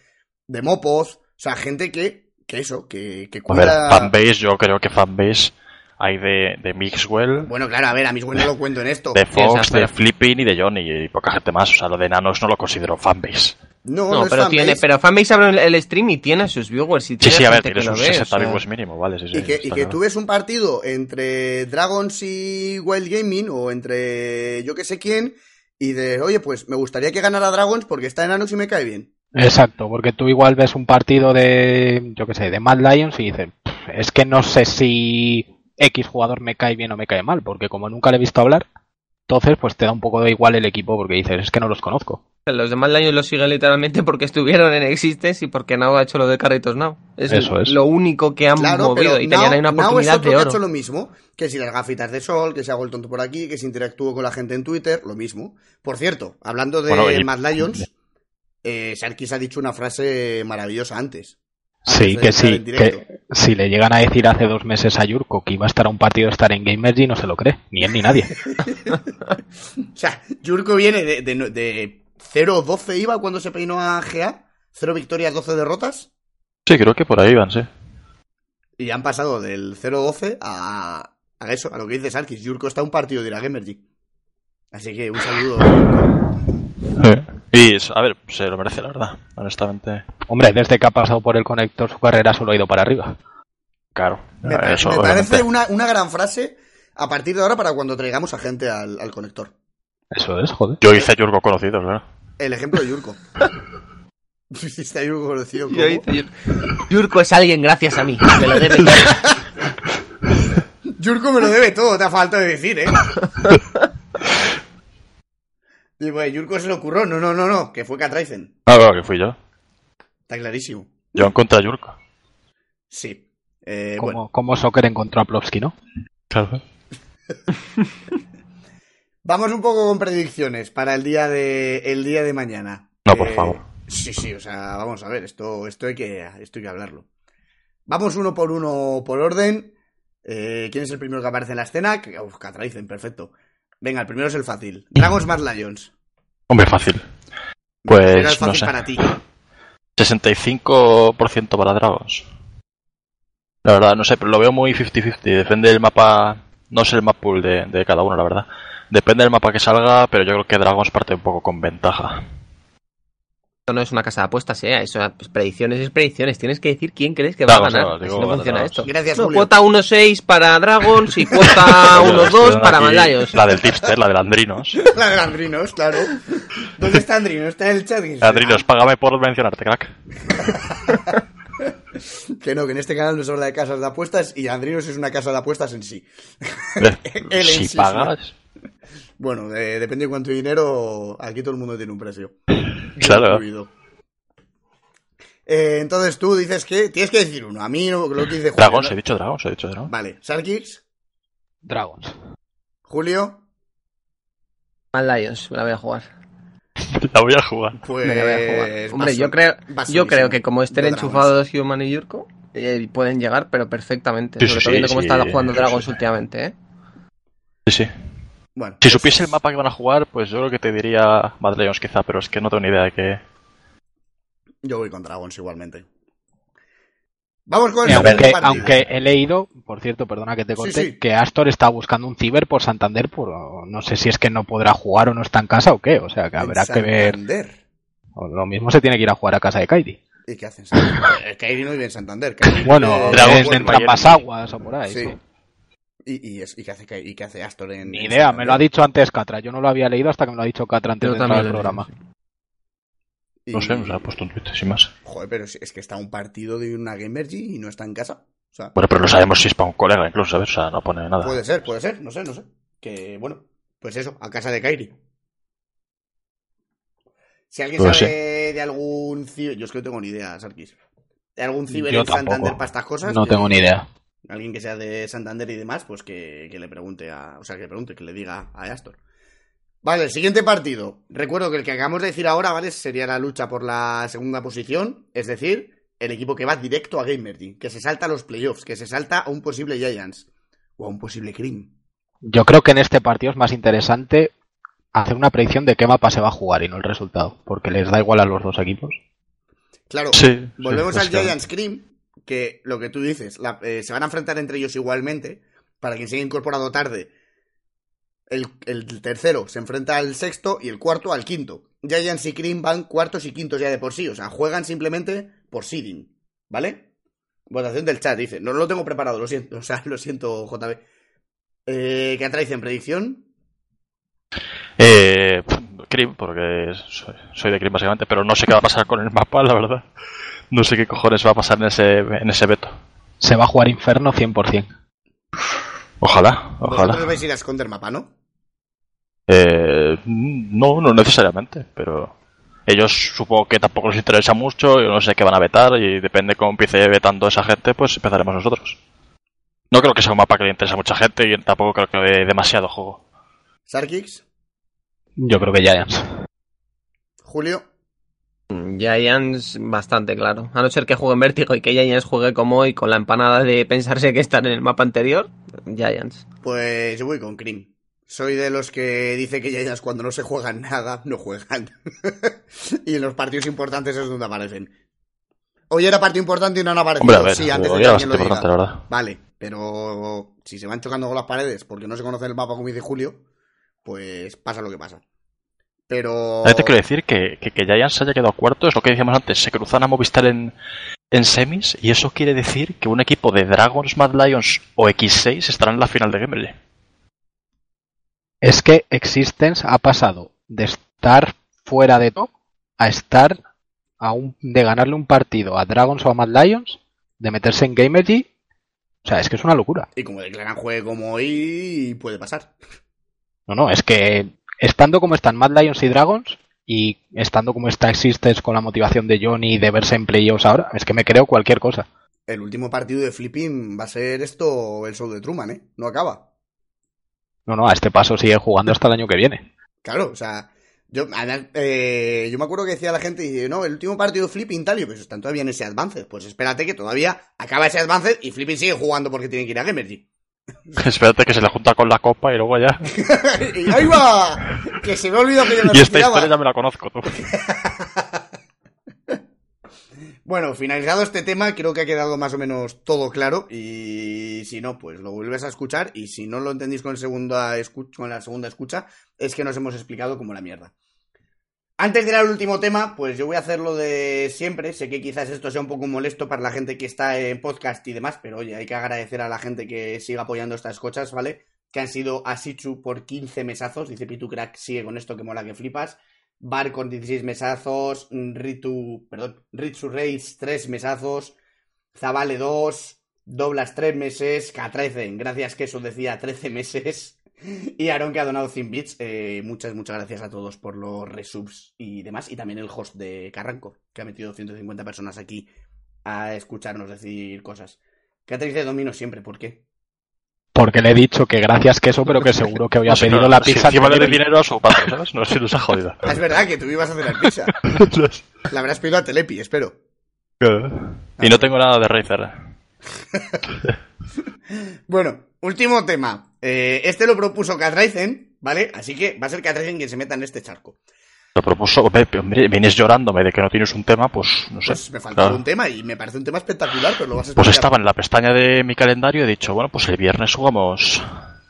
De Mopoz. O sea, gente que, que eso, que, que A ver, fanbase, yo creo que fanbase hay de, de Mixwell, Bueno, claro, a ver, a mis no lo cuento en esto. de Fox, de Flipping y de Johnny y poca gente más. O sea, lo de Nanos no lo considero fanbase. No, No, es pero fanbase. tiene, pero Fanbase abre el, el stream y tiene sus viewers. Y Sí, tiene sí, a ver, tiene sus ve, 60 o sea, viewers mínimo, vale, sí, sí. Y que, y que tú ves un partido entre Dragons y Wild Gaming o entre yo que sé quién y de, oye, pues me gustaría que ganara Dragons porque está enano y me cae bien. Exacto, porque tú igual ves un partido de, yo qué sé, de Mad Lions y dices, "Pff, es que no sé si X jugador me cae bien o me cae mal, porque como nunca le he visto hablar, entonces pues te da un poco de igual el equipo porque dices, es que no los conozco. Los demás Lions los siguen literalmente porque estuvieron en Existence y porque Now ha hecho lo de Carritos Now. Es Eso es. lo único que han Claro, movido y tenían ahí una Now es oportunidad otro de que ha oro. hecho lo mismo, que si las gafitas de sol, que se hago el tonto por aquí, que si interactúo con la gente en Twitter, lo mismo. Por cierto, hablando de Bueno, y- Mad Lions, eh, Sarkis ha dicho una frase maravillosa antes. Sí, Antes que sí, que si le llegan a decir hace dos meses a Yurko que iba a estar a un partido de estar en Gamergy, no se lo cree, ni él ni nadie. O sea, Yurko viene de, de, de 0-12 iba cuando se peinó a GA, 0 victorias, 12 derrotas, Sí, creo que por ahí van, sí. y han pasado del 0-12 a, a eso, a lo que dice Sarkis. Yurko está a un partido de ir a Gamergy. Así que un saludo. Y, a ver, se lo merece, la verdad, honestamente. Hombre, desde que ha pasado por el conector su carrera solo ha ido para arriba. Claro. Me, pa- eso, me parece una, una gran frase a partir de ahora para cuando traigamos a gente al, al conector. Eso es, joder. Yo hice Yurko conocido, claro. El ejemplo de Yurko. Hiciste a Yurko conocido. Yo hice- Yurko es alguien gracias a mí. Me lo debe. Yurko me lo debe todo, te ha faltado de decir, ¿eh? Digo, eh, Yurko se le ocurrió. No, no, no, no, que fue Katraisen. Ah, claro, que fui yo. Está clarísimo. Yo en contra de Yurko. Sí. Eh, como, bueno, como Soccer encontró a Plovsky, ¿no? Claro. vamos un poco con predicciones para el día de, el día de mañana. No, por Eh, favor. Sí, sí, o sea, vamos a ver, esto, esto, hay, que, esto hay que hablarlo. Vamos uno por uno por orden. Eh, ¿Quién es el primero que aparece en la escena? Que- Uf, Catraicen, perfecto. Venga, el primero es el fácil. Dragons más Lions. Hombre, fácil. Pues, fácil no sé. para ti. 65% para Dragons. La verdad, no sé, pero lo veo muy 50-50. Depende del mapa. No sé el map pool de, de cada uno, la verdad. Depende del mapa que salga, pero yo creo que Dragons parte un poco con ventaja. Esto no es una casa de apuestas, ¿eh? Eso, pues, predicciones es predicciones. Tienes que decir quién crees que va a ganar. digo, Así no vale, funciona esto. Gracias, No, Julio. cuota 1.6 para Dragons y cuota 1.2 para Aquí, Mandayos. La del tipster, la del Andrinos. La de Andrinos, claro. ¿Dónde está Andrinos? Está en el chat. Andrinos, págame por mencionarte, crack. Que no, que en este canal no se habla de casas de apuestas y Andrinos es una casa de apuestas en sí. Sí si es pagas, Bueno, de- depende de cuánto dinero, aquí todo el mundo tiene un precio. claro. Incluido. Eh, entonces tú dices que tienes que decir uno. A mí no- lo que dice Julio. Dragons, ¿no? he dicho Dragons, he dicho Dragons. Vale, Sarkix, Dragons. Julio, Mandayos, me la voy a jugar. La voy a jugar. pues. Me la voy a jugar. Hombre, yo creo, yo creo que como estén enchufados Human y Yurko, eh, pueden llegar, pero perfectamente. Sí, Sobre sí, todo viendo sí, cómo sí. está jugando Sí, Dragons sí. últimamente, ¿eh? Sí, sí. Bueno, Si pues- supiese el mapa que van a jugar, pues yo creo que te diría Mad Lions quizá, pero es que no tengo ni idea de qué. Yo voy con Dragons igualmente. Vamos con el aunque, aunque he leído, por cierto, perdona que te Sí, sí. que Astor está buscando un ciber por Santander, por no sé si es que no podrá jugar o no está en casa o qué, o sea que habrá que ver. Santander. o Lo mismo se tiene que ir a jugar a casa de Kairi. ¿Y qué hacen? Kairi no vive en Santander. Kairi Bueno, vive- Dragons es en en Miami. Trampasaguas o por ahí. Sí. ¿Y, y, es- y qué hace, Kai- y qué hace Astor en Ni en idea, me lo ha dicho antes Catra. Yo no lo había leído hasta que me lo ha dicho Catra antes Yo de entrar al programa. Y- No sé, nos ha puesto un tweet, sin más. Joder, pero es que está un partido de una Gamergy y no está en casa. O sea, Bueno, pero no sabemos si es para un colega incluso, ¿sabes? O sea, no pone nada. puede ser, puede ser, no sé, no sé. Que bueno, pues eso, a casa de Kairi. Si alguien Pues sabe de algún ciber, yo es que no tengo ni idea, Sarkis. De algún ciber Yo en Santander para estas cosas. No que- tengo ni idea. Alguien que sea de Santander y demás, pues que, que le pregunte a. O sea, que le pregunte, que le diga a Astor. Vale, el siguiente partido. Recuerdo que el que acabamos de decir ahora, ¿vale? Sería la lucha por la segunda posición. Es decir, el equipo que va directo a Gamergy. Que se salta a los playoffs. Que se salta a un posible Giants. O a un posible Cream. Yo creo que en este partido es más interesante hacer una predicción de qué mapa se va a jugar y no el resultado, porque les da igual a los dos equipos. Claro, Sí. volvemos sí, al Giants Cream. Que lo que tú dices, la- eh, se van a enfrentar entre ellos igualmente. para quien se haya incorporado tarde, el, el tercero se enfrenta al sexto y el cuarto al quinto. Giants y Cream van cuartos y quintos ya de por sí, o sea, juegan simplemente por seeding, ¿vale? Votación del chat, dice. No lo tengo preparado, lo siento, o sea, lo siento, JB. Eh, ¿Qué atrae en predicción? Eh, Cream, porque soy, soy de Cream básicamente, pero no sé qué va a pasar con el mapa, la verdad. No sé qué cojones va a pasar en ese, en ese veto. Se va a jugar Inferno 100%. Ojalá, ojalá. Vosotros vais a ir a esconder mapa, ¿no? Eh, no, no necesariamente, pero ellos supongo que tampoco les interesa mucho, yo no sé qué van a vetar y depende cómo empiece vetando esa gente, pues empezaremos nosotros. No creo que sea un mapa que le interese a mucha gente y tampoco creo que dé demasiado juego. Sarkix, Yo creo que Giants. Julio, Giants bastante claro. A no ser que juegue en vértigo y que Giants juegue como hoy con la empanada de pensarse que están en el mapa anterior. Giants. pues yo voy con Cream. Soy de los que dice que Giants cuando no se juegan nada, no juegan. y en los partidos importantes es donde aparecen. Hoy era partido importante y no han aparecido. Hombre, a ver, sí, antes de que alguien lo bastante diga. importante, la verdad. Vale, pero si se van chocando con las paredes porque no se conoce el mapa como dice Julio, pues pasa lo que pasa. Pero... También te quiero decir que, que, que Giants haya quedado cuarto, es lo que decíamos antes, se cruzan a Movistar en, en semis y eso quiere decir que un equipo de Dragons, Mad Lions o X6 estará en la final de Gamerly. Es que Existence ha pasado de estar fuera de top a estar a un, de ganarle un partido a Dragons o a Mad Lions, de meterse en Gamergy. O sea, es que es una locura. Y como declaran juegue como hoy, puede pasar. No, no, es que estando como están Mad Lions y Dragons y estando como está Existence con la motivación de Johnny de verse en playoffs ahora, es que me creo cualquier cosa. El último partido de Flipping va a ser esto el show de Truman, ¿eh? No acaba. No, no, a este paso sigue jugando hasta el año que viene. Claro, o sea, yo, eh, yo me acuerdo que decía la gente, y, no, el último partido de Flipping tal, y pues están todavía en ese Advanced. Pues espérate que todavía acaba ese Advanced y Flipping sigue jugando porque tiene que ir a Gamergy. Espérate que se le junta con la copa y luego ya. y ahí va, que se me ha olvidado que yo me Y esta historia ya me la conozco tú. Bueno, finalizado este tema, creo que ha quedado más o menos todo claro. Y si no, pues lo vuelves a escuchar. Y si no lo entendís con, el segunda escu- con la segunda escucha, es que nos hemos explicado como la mierda. Antes de ir al último tema, pues yo voy a hacer lo de siempre. Sé que quizás esto sea un poco molesto para la gente que está en podcast y demás, pero oye, hay que agradecer a la gente que siga apoyando estas cochas, ¿vale? Que han sido Asichu por 15 mesazos. Dice Pitu Crack, sigue con esto que mola que flipas. Bar con 16 mesazos, Ritu, perdón, Ritsu Reis 3 mesazos, Zavale 2, Doblas 3 meses, K13, gracias que eso decía 13 meses, y Aaron que ha donado 100 bits, eh, muchas, muchas gracias a todos por los resubs y demás, y también el host de Carranco, que ha metido 150 personas aquí a escucharnos decir cosas. K13 de domino siempre, ¿por qué? Porque le he dicho que gracias que eso, pero que seguro que había No pedido no, la si pizza. encima dé delivery. dinero a su padre, ¿sabes? No sé si nos ha jodido. Es verdad que tú ibas a hacer la pizza. La habrás pedido a Telepi, espero. y no tengo nada de Razer. Bueno, último tema. Eh, este lo propuso Katraizen, ¿vale? Así que va a ser Katraizen quien se meta en este charco. Lo propuso, vienes llorándome de que no tienes un tema, pues no sé. Pues me faltaba claro. un tema y me parece un tema espectacular, pero lo vas a Pues estaba en la pestaña de mi calendario y he dicho, bueno, pues el viernes jugamos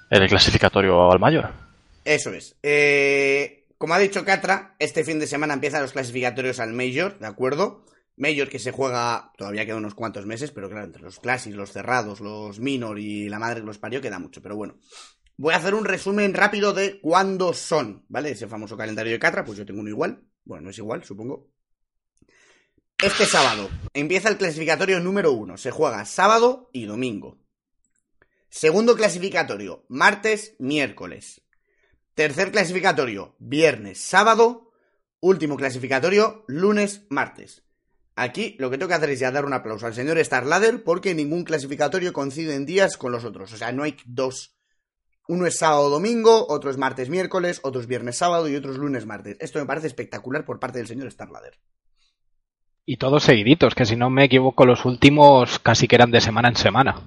el clasificatorio al mayor. Eso es. Eh, como ha dicho Catra, este fin de semana empiezan los clasificatorios al Major, ¿de acuerdo? Major que se juega, todavía quedan unos cuantos meses, pero claro, entre los Classics, los cerrados, los Minor y la madre que los parió queda mucho, pero bueno. Voy a hacer un resumen rápido de cuándo son, ¿vale? Ese famoso calendario de Catra, pues yo tengo uno igual. Bueno, no es igual, supongo. Este sábado empieza el clasificatorio número uno. Se juega sábado y domingo. Segundo clasificatorio, martes, miércoles. Tercer clasificatorio, viernes, sábado. Último clasificatorio, lunes, martes. Aquí lo que tengo que hacer es ya dar un aplauso al señor Starladder porque ningún clasificatorio coincide en días con los otros. O sea, no hay dos. Uno es sábado domingo, otro es martes miércoles, otro es viernes sábado y otro es lunes martes. Esto me parece espectacular por parte del señor Starladder. Y todos seguiditos, que si no me equivoco, los últimos casi que eran de semana en semana.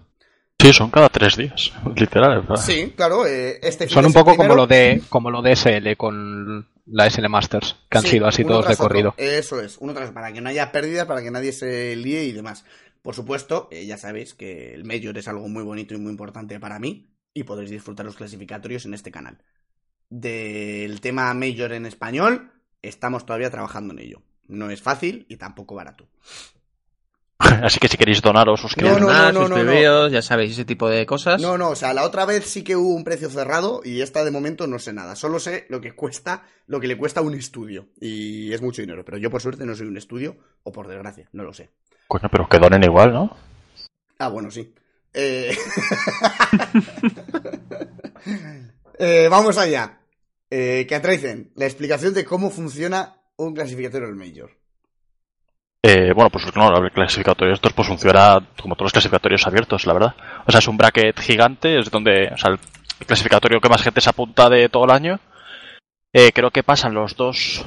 Sí, son cada tres días, literal. ¿verdad? Sí, claro, eh, este fin Son un poco primero- como lo de como lo de SL con la SL Masters, que han Sí, sido así todos de otro. corrido. Eso es, uno tras para que no haya pérdidas, para que nadie se líe y demás. Por supuesto, eh, ya sabéis que el Major es algo muy bonito y muy importante para mí. y podréis disfrutar los clasificatorios en este canal. Del tema Major en español, estamos todavía trabajando en ello. No es fácil y tampoco barato. Así que si queréis donar o suscribiros. No, no, suscribiros, ya sabéis, ese tipo de cosas. No, no, o sea, la otra vez sí que hubo un precio cerrado y esta de momento no sé nada. Solo sé lo que cuesta, lo que le cuesta un estudio. Y es mucho dinero, pero yo por suerte no soy un estudio, o por desgracia, no lo sé. Coño, pero que donen igual, ¿no? Ah, bueno, sí. Eh... eh, vamos allá. Eh, ¿Qué atraicen? La explicación de cómo funciona un clasificatorio del Major. Eh, bueno, pues no, el clasificatorio estos pues funciona como todos los clasificatorios abiertos, la verdad. O sea, es un bracket gigante, es donde, o sea, el clasificatorio que más gente se apunta de todo el año. Eh, creo que pasan los dos,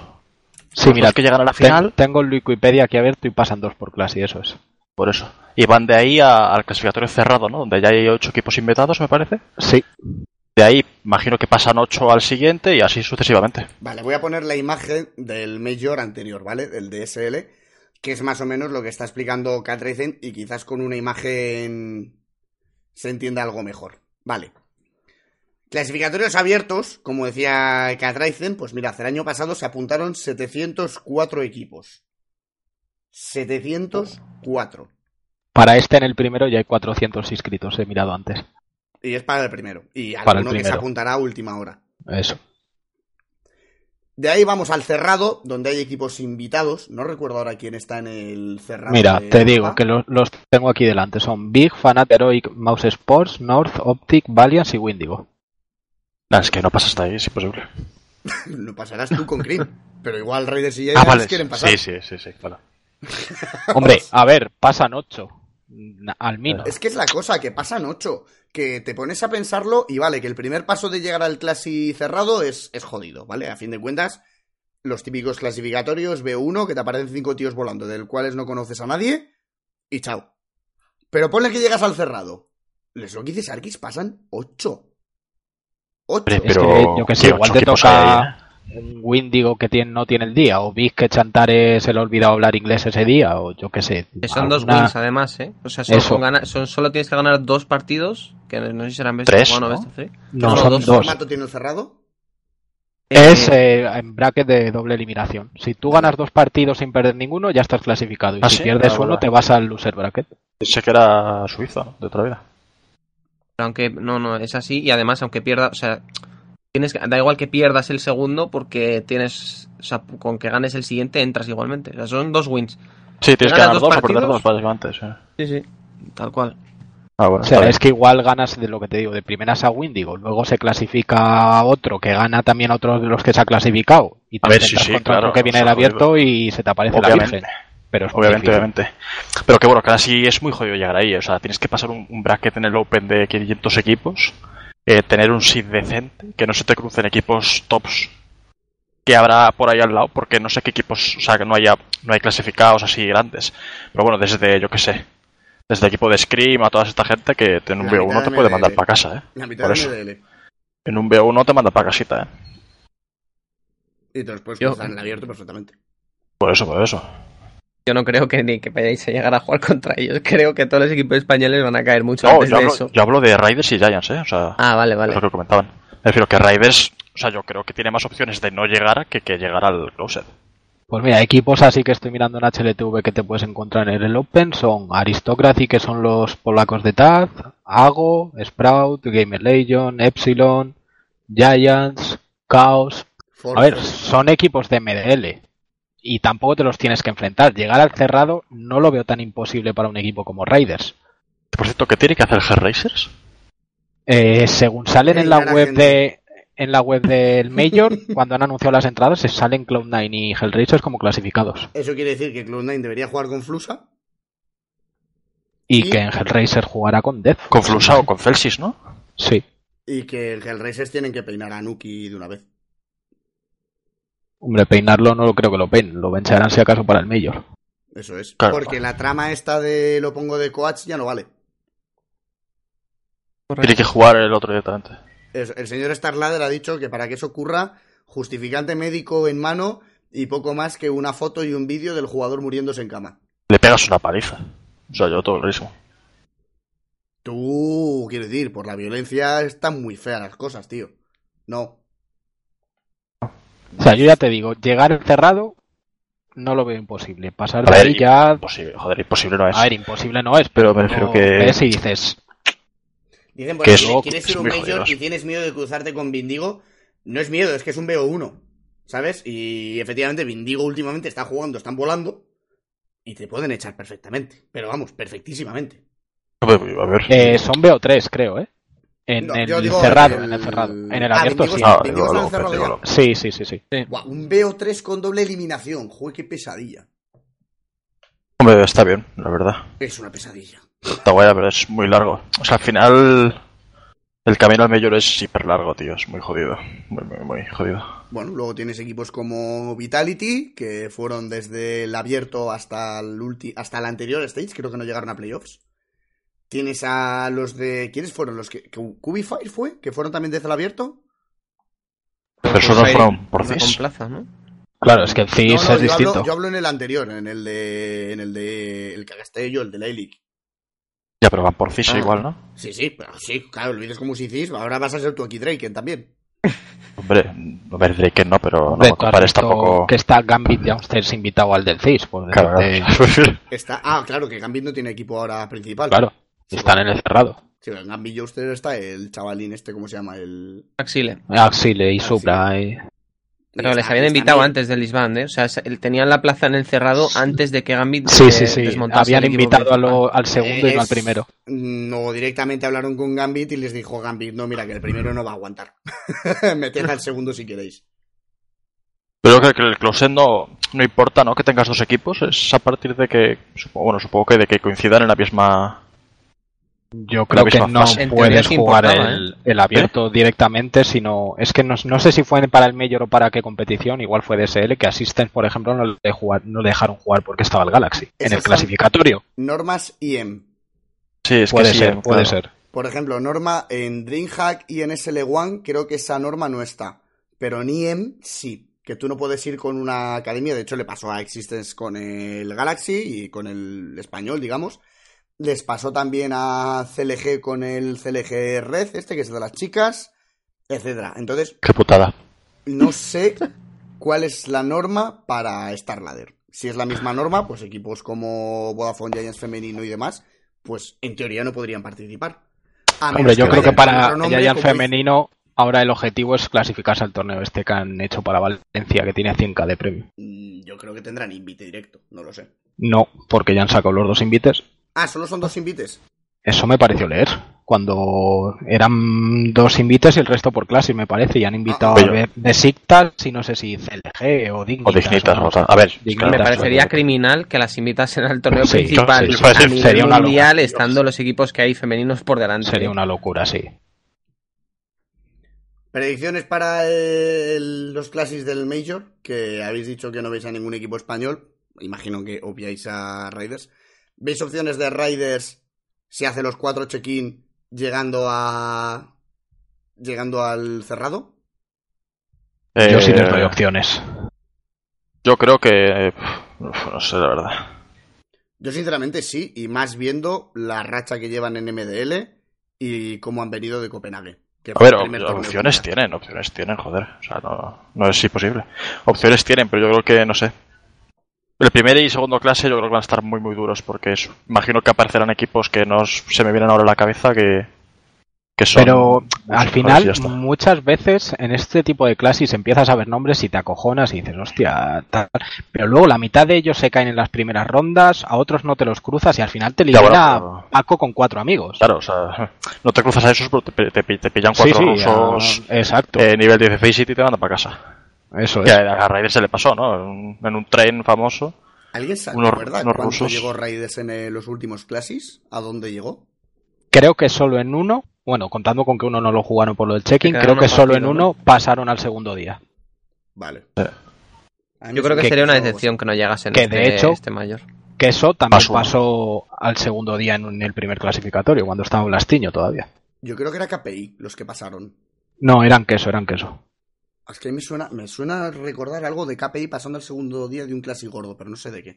Sí, los mira, dos que llegan a la ten- final, tengo el Wikipedia aquí abierto y pasan dos por clase y eso es. por eso. Y van de ahí a- al clasificatorio cerrado, ¿no? Donde ya hay ocho equipos invitados, me parece. Sí, De ahí, imagino que pasan ocho al siguiente y así sucesivamente. Vale, voy a poner la imagen del Major anterior, ¿vale? Del DSL, que es más o menos lo que está explicando Catricen y quizás con una imagen se entienda algo mejor. Vale. Clasificatorios abiertos, como decía Catricen, pues mirad, el año pasado se apuntaron 704 equipos. 704. para este en el primero ya hay 400 inscritos, he mirado antes. Y es para el primero. Y Para el alguno que se primero. apuntará a última hora. Eso. De ahí vamos al cerrado, donde hay equipos invitados. No recuerdo ahora quién está en el cerrado. Mira, te digo que lo- los tengo aquí delante. Son Big, Fanat, Heroic, Mouse Sports, North, Optic, Valiant y Windigo. Nah, es que no pasa hasta ahí, es imposible. Lo pasarás tú con Cream. Pero igual Raiders y Ah, Giants vale. quieren pasar. Sí, sí, sí, sí, vale. Hombre, a ver, pasan 8. Al menos. Es que es la cosa, que pasan ocho. Que te pones a pensarlo y vale, que el primer paso de llegar al clasi cerrado es, es jodido, ¿vale? A fin de cuentas, los típicos clasificatorios, B1, que te aparecen cinco tíos volando, del cuales no conoces a nadie, y chao. Pero ponle que llegas al cerrado. Les lo que dices, Arkis, pasan ocho. Ocho. Hombre, Es pero que, yo que sé, ¿qué igual te toca eh? un Windigo que tiene, no tiene el día, o Big que Chantares se le ha olvidado hablar inglés ese día, o yo que sé. Son dos wins además, ¿eh? O sea, solo, Eso. con gana- son- solo tienes que ganar dos partidos, que no sé si serán best Tres, of one o ¿no? best of three. No, No, son dos ¿Qué formato tiene el cerrado? Es Eh, eh, en bracket de doble eliminación. Si tú ganas dos partidos sin perder ninguno, ya estás clasificado. Y ¿Ah, si sí? pierdes Ah, uno, te vas al loser bracket. Pensé que era Suiza, ¿no? De otra vida. aunque no, no, es así. Y además, aunque pierda, o sea, tienes que- da igual que pierdas el segundo porque tienes, o sea, con que ganes el siguiente entras igualmente. O sea, son dos wins. Sí, tienes que ganar dos dos o perder partidos? dos, básicamente. Sí. Sí, sí. Tal cual. Ah, bueno, O sea, es que igual ganas de lo que te digo, de primeras a Windigo, luego se clasifica otro que gana también a otro de los que se ha clasificado. Y te A ver, sí, contra claro, otro que viene o del abierto y se te aparece la Obviamente. Virgen. Pero es Obviamente, difícil. obviamente. Pero que bueno, sí es muy jodido llegar ahí. O sea, tienes que pasar un, un bracket en el Open de 500 equipos, eh, tener un seed decente, que no se te crucen equipos tops que habrá por ahí al lado, porque no sé qué equipos, o sea, que no haya no hay clasificados así grandes. Pero bueno, desde, yo qué sé, desde el equipo de Scream a toda esta gente que en un La B1 mitad te de puede MDL. mandar para casa, ¿eh? La mitad Por eso. MDL. En un B1 te manda para casita, ¿eh? Y te los puedes Yo- cruzar en el abierto perfectamente. Por eso, por eso. Yo no creo que ni que vayáis a llegar a jugar contra ellos. Creo que todos los equipos españoles van a caer mucho No, antes yo de hablo, eso. yo hablo de Raiders y Giants, ¿eh? O sea, Ah, vale, vale. es lo que comentaban. Me refiero que Raiders, o sea, yo creo que tiene más opciones de no llegar que, que llegar al closer. Pues mira, equipos así que estoy mirando en HLTV que te puedes encontrar en el Open son Aristocracy, que son los polacos de Taz, Ago, Sprout, Gamer Legion, Epsilon, Giants, Chaos. A ver, son equipos de MDL y tampoco te los tienes que enfrentar. Llegar al cerrado no lo veo tan imposible para un equipo como Raiders. Por cierto, ¿qué tiene que hacer Hellraisers? Eh, según salen en la web gente. de en la web del Major, cuando han anunciado las entradas, se salen Cloud9 y Hellraisers como clasificados. Eso quiere decir que Cloud9 debería jugar con Flusa. Y Y- que en Hellraiser jugará con Death. Con Flusa o con Celsius, ¿no? Sí. Y que el Hellraisers tienen que peinar a Nuki de una vez. Hombre, peinarlo no lo creo que lo peinen. Lo vencharán si acaso para el Major. Eso es. Claro. Porque la trama esta de lo pongo de coach ya no vale. Tiene que jugar el otro directamente. El señor Starladder ha dicho que para que eso ocurra, justificante médico en mano y poco más que una foto y un vídeo del jugador muriéndose en cama. Le pegas una paliza. O sea, yo todo lo mismo. Tú, quiero decir, por la violencia están muy feas las cosas, tío. No. O sea, yo ya te digo, llegar encerrado no lo veo imposible. Pasar de ahí ya. Imposible, joder, imposible no es. A ver, imposible no es, Pero pero me refiero no que- ves y dices, Dicen aquí, es- quieres es ir un jodido. y tienes miedo de cruzarte con Vindigo. No es miedo, es que es un BO1. ¿Sabes? Y efectivamente, Vindigo últimamente está jugando, están volando. Y te pueden echar perfectamente. Pero vamos, perfectísimamente. A ver, eh, son BO3, creo, ¿eh? En, No, el digo cerrado, el- en el cerrado. En el Ah, abierto sí. Ah, digo, digo. Sí, sí, sí, sí. Buah, un BO3 con doble eliminación. Joder, qué pesadilla. Hombre, está bien, la verdad. Es una pesadilla. Está guay, pero es muy largo. O sea, al final. El camino al mayor es hiper largo, tío. Es muy jodido. Muy, muy, muy jodido. Bueno, luego tienes equipos como Vitality, que fueron desde el abierto hasta el, ulti- hasta el anterior stage, creo que no llegaron a playoffs. Tienes a los de... ¿Quiénes fueron los que... Cubify fue? ¿Que fueron también desde el abierto? Pero eso no fueron por Una CIS. plaza, ¿no? Claro, es que el CIS no, no, es yo distinto. hablo, yo hablo en el anterior, en el de... En el de... El que gasté yo, el de la. Ya, pero van por CIS Ah. igual, ¿no? Sí, sí, pero sí, claro, lo dices como si hicís, ahora vas a ser tú aquí Draken también. Hombre, a ver, Drake no, pero no compares tampoco. Que está Gambit Downstairs invitado al del CIS. Por Claro, decirte- Está... Ah, claro, que Gambit no tiene equipo ahora principal. claro, Sí, están en bueno. el cerrado. Sí, en Gambit está el chavalín este, ¿cómo se llama? El... Axile. Axile y Axile. Supra. y- Pero les habían invitado antes del Lisband, ¿eh? O sea, se- tenían la plaza en el cerrado antes de que Gambit Sí, eh, sí, sí. desmontase Habían invitado a principal. lo- al segundo y no al primero. No, directamente hablaron con Gambit y les dijo Gambit, no, mira, que el primero no va a aguantar. Meted al segundo si queréis. Pero creo que el close no, no importa, ¿no? Que tengas dos equipos. Es a partir de que. Supongo, bueno, supongo que de que coincidan en la misma. Yo creo que no puedes jugar el, el abierto directamente, sino es que no, no sé si fue para el Major o para qué competición, igual fue DSL, que Assistance, por ejemplo, no le, jugar, no le dejaron jugar porque estaba el Galaxy. En el clasificatorio. Normas IM. Sí, es Puede que sí, ser, puede ser. Por ejemplo, norma en DreamHack y en SL1 creo que esa norma no está. Pero en IM sí. Que tú no puedes ir con una academia. De hecho, le pasó a Existence con el Galaxy y con el español, digamos. Les pasó también a CLG con el CLG Red, este que es de las chicas, etcétera. Entonces, Qué putada. no sé cuál es la norma para Star Ladder. Si es la misma norma, pues equipos como Vodafone Giants femenino y demás, pues en teoría no podrían participar. A Hombre, yo creo que para otro nombre, Giant como femenino, ahora el objetivo es clasificarse al torneo este que han hecho para Valencia, que tiene 100k de premio. Mm, Yo creo que tendrán invite directo, no lo sé. No, porque ya han sacado los dos invites. Ah, solo son dos invites. Eso me pareció leer. Cuando eran dos invites y el resto por clase, me parece. Y han invitado Ah, a ver Besiktas y no sé si CLG o Dignitas. O dignitas, o-. A ver, Dignitas, Me parecería claro. criminal que las invitasen al torneo Sí, principal sí, sí, a sí, nivel sería una mundial, locura. estando los equipos que hay femeninos por delante. Sería una locura, sí. Predicciones para el- los clases del Major, que habéis dicho que no veis a ningún equipo español. Imagino que obviáis a Raiders. ¿Veis opciones de Raiders si hace los cuatro check-in llegando a. llegando al cerrado? Yo sí les Eh, doy opciones. Yo creo que. eh, uf, No sé, la verdad. Yo sinceramente sí, y más viendo la racha que llevan en MDL y cómo han venido de Copenhague. que A ver, opciones tienen, opciones tienen, joder. O sea, no, no es imposible. Opciones tienen, pero yo creo que, no sé. El primer y segundo clase yo creo que van a estar muy, muy duros porque es- imagino que aparecerán equipos que no se me vienen ahora a la cabeza que, que son. Pero al final, muchas veces en este tipo de clases empiezas a ver nombres y te acojonas y dices, hostia, tal. Pero luego la mitad de ellos se caen en las primeras rondas, a otros no te los cruzas y al final te pero- Paco con cuatro amigos. Claro, o sea, no te cruzas a esos, pero te, te- te- pillan Sí, cuatro sí, rusos ah, exacto. eh, nivel 16 y te mandan para casa. Eso Que es. a a Raiden se le pasó, ¿no? En un, en un tren famoso. ¿Alguien se unos- acuerda unos cuánto rusos. llegó Raiders en eh, los últimos clases? ¿A dónde llegó? Creo que solo en uno, bueno, contando con que uno no lo jugaron por lo del check-in, creo que solo en uno pasaron al segundo día. Vale. Yo creo que sería una decepción que no llegasen Que, este, de hecho- este mayor. Que eso también uno. pasó al segundo día en, en el primer clasificatorio, cuando estaba en Lastiño todavía. Yo creo que era KPI los que pasaron. No, eran queso, eran queso. Es que me suena, me suena recordar algo de KPI pasando al segundo día de un clásico gordo, pero no sé de qué.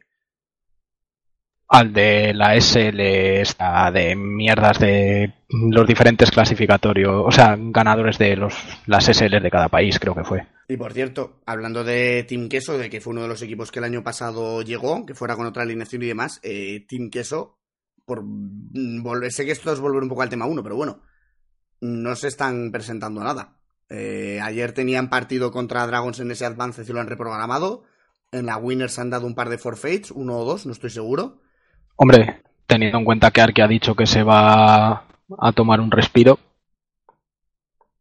al de la SL esta de mierdas de los diferentes clasificatorios, o sea, ganadores de los las SL de cada país, creo que fue. Y por cierto, hablando de Team Queso, de que fue uno de los equipos que el año pasado llegó, que fuera con otra alineación y demás, eh, Team Queso, por volver, sé que esto es volver un poco al tema 1, pero bueno, no se están presentando nada. Eh, ayer tenían partido contra Dragons en ese Advance y lo han reprogramado. En la Winners han dado un par de forfeits, uno o dos, no estoy seguro. Hombre, teniendo en cuenta que Arki ha dicho que se va a tomar un respiro,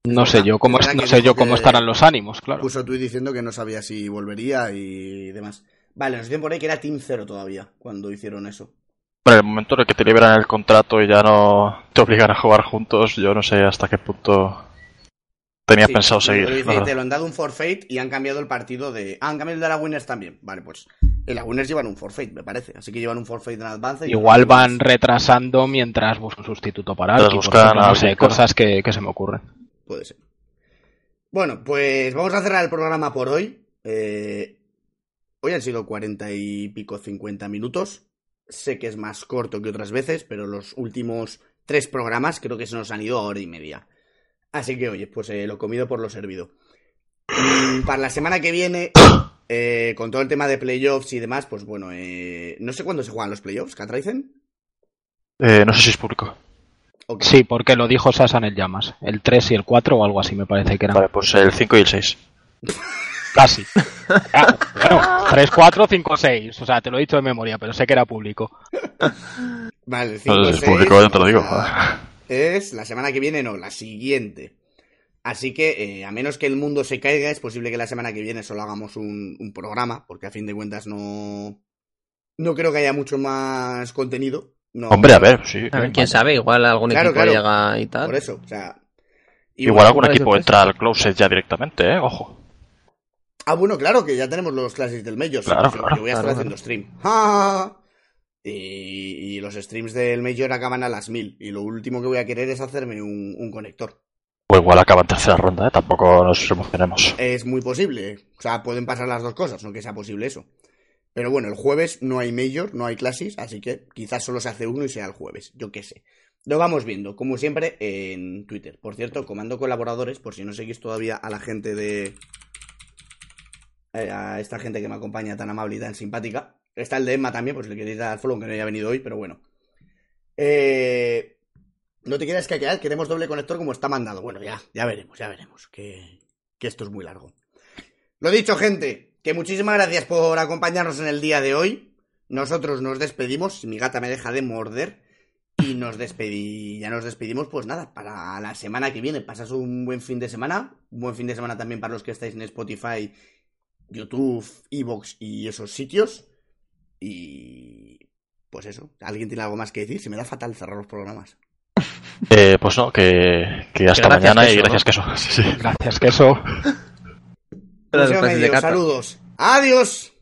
no sé yo cómo, no sé yo cómo estarán los ánimos, claro. Puso tú diciendo que no sabía si volvería y demás. Vale, nos dicen por ahí que era Team Zero todavía cuando hicieron eso. Bueno, el momento en el que te liberan el contrato y ya no te obligan a jugar juntos, yo no sé hasta qué punto tenía Sí, pensado seguir. dice, te lo han dado un forfeit y han cambiado el partido de. Ah, han cambiado el de la Winners también. Vale, pues. En la Winners llevan un forfeit, me parece. Así que llevan un forfeit en Advance. y Igual van Winners. retrasando mientras buscan un sustituto para Mientras Arki, por buscan ejemplo, a no sé, cosas que, que se me ocurren. Puede ser. Bueno, pues vamos a cerrar el programa por hoy. Eh, hoy han sido cuarenta y pico, cincuenta minutos. Sé que es más corto que otras veces, pero los últimos tres programas creo que se nos han ido a hora y media. Así que, oye, pues eh, lo comido por lo servido. Mm, Para la semana que viene, eh, con todo el tema de playoffs y demás, pues bueno, eh, no sé cuándo se juegan los playoffs, ¿Catraicen? Eh, no sé si es público. ¿O qué? Sí, porque lo dijo Sasan el Llamas. El 3 y el 4 o algo así me parece que eran. Vale, pues el 5 y el 6. Casi. Ah, bueno, 3, 4, 5, 6. O sea, te lo he dicho de memoria, pero sé que era público. Vale, el cinco, No, es seis, público, ya te lo digo. Es la semana que viene, no, la siguiente. Así que, eh, a menos que el mundo se caiga, es posible que la semana que viene solo hagamos un, un programa, porque a fin de cuentas no. No creo que haya mucho más contenido. No, Hombre, a ver, sí. A ver, quién sabe, igual algún Claro, equipo claro. llega y tal. Por eso, o sea. Igual algún equipo entra al closet ya directamente, ¿eh? Ojo. Ah, bueno, claro, que ya tenemos los clases del Major. Claro, sí, claro, Yo voy a estar claro, haciendo stream. ¡Ja! Y, y los streams del Major acaban a las 1000. Y lo último que voy a querer es hacerme un, un conector. O igual acaba en tercera ronda, ¿eh? Tampoco nos emocionemos. Es muy posible. O sea, pueden pasar las dos cosas, no que sea posible eso. Pero bueno, el jueves no hay Major, no hay clases, así que quizás solo se hace uno y sea el jueves. Yo qué sé. Lo vamos viendo, como siempre, en Twitter. Por cierto, comando colaboradores, por si no seguís todavía a la gente de. eh, a esta gente que me acompaña tan amable y tan simpática. Está el de Emma también, si le queréis dar follow, aunque no haya venido hoy, pero bueno. Eh, no te quieras caquear, queremos doble conector como está mandado. Bueno, ya, ya veremos, ya veremos. Que, que esto es muy largo. Lo dicho, gente, que muchísimas gracias por acompañarnos en el día de hoy. Nosotros nos despedimos, mi gata me deja de morder. Y nos despedí, ya nos despedimos, pues nada, para la semana que viene. Pasas un buen fin de semana. Un buen fin de semana también para los que estáis en Spotify, YouTube, Evox y esos sitios. Y pues eso, ¿alguien tiene algo más que decir? Se me da fatal cerrar los programas. Eh, pues no, que, que hasta gracias, mañana y queso, gracias que eso. Sí, sí. Gracias, que eso. Pero Museo después de Medio, Cata. saludos. Adiós.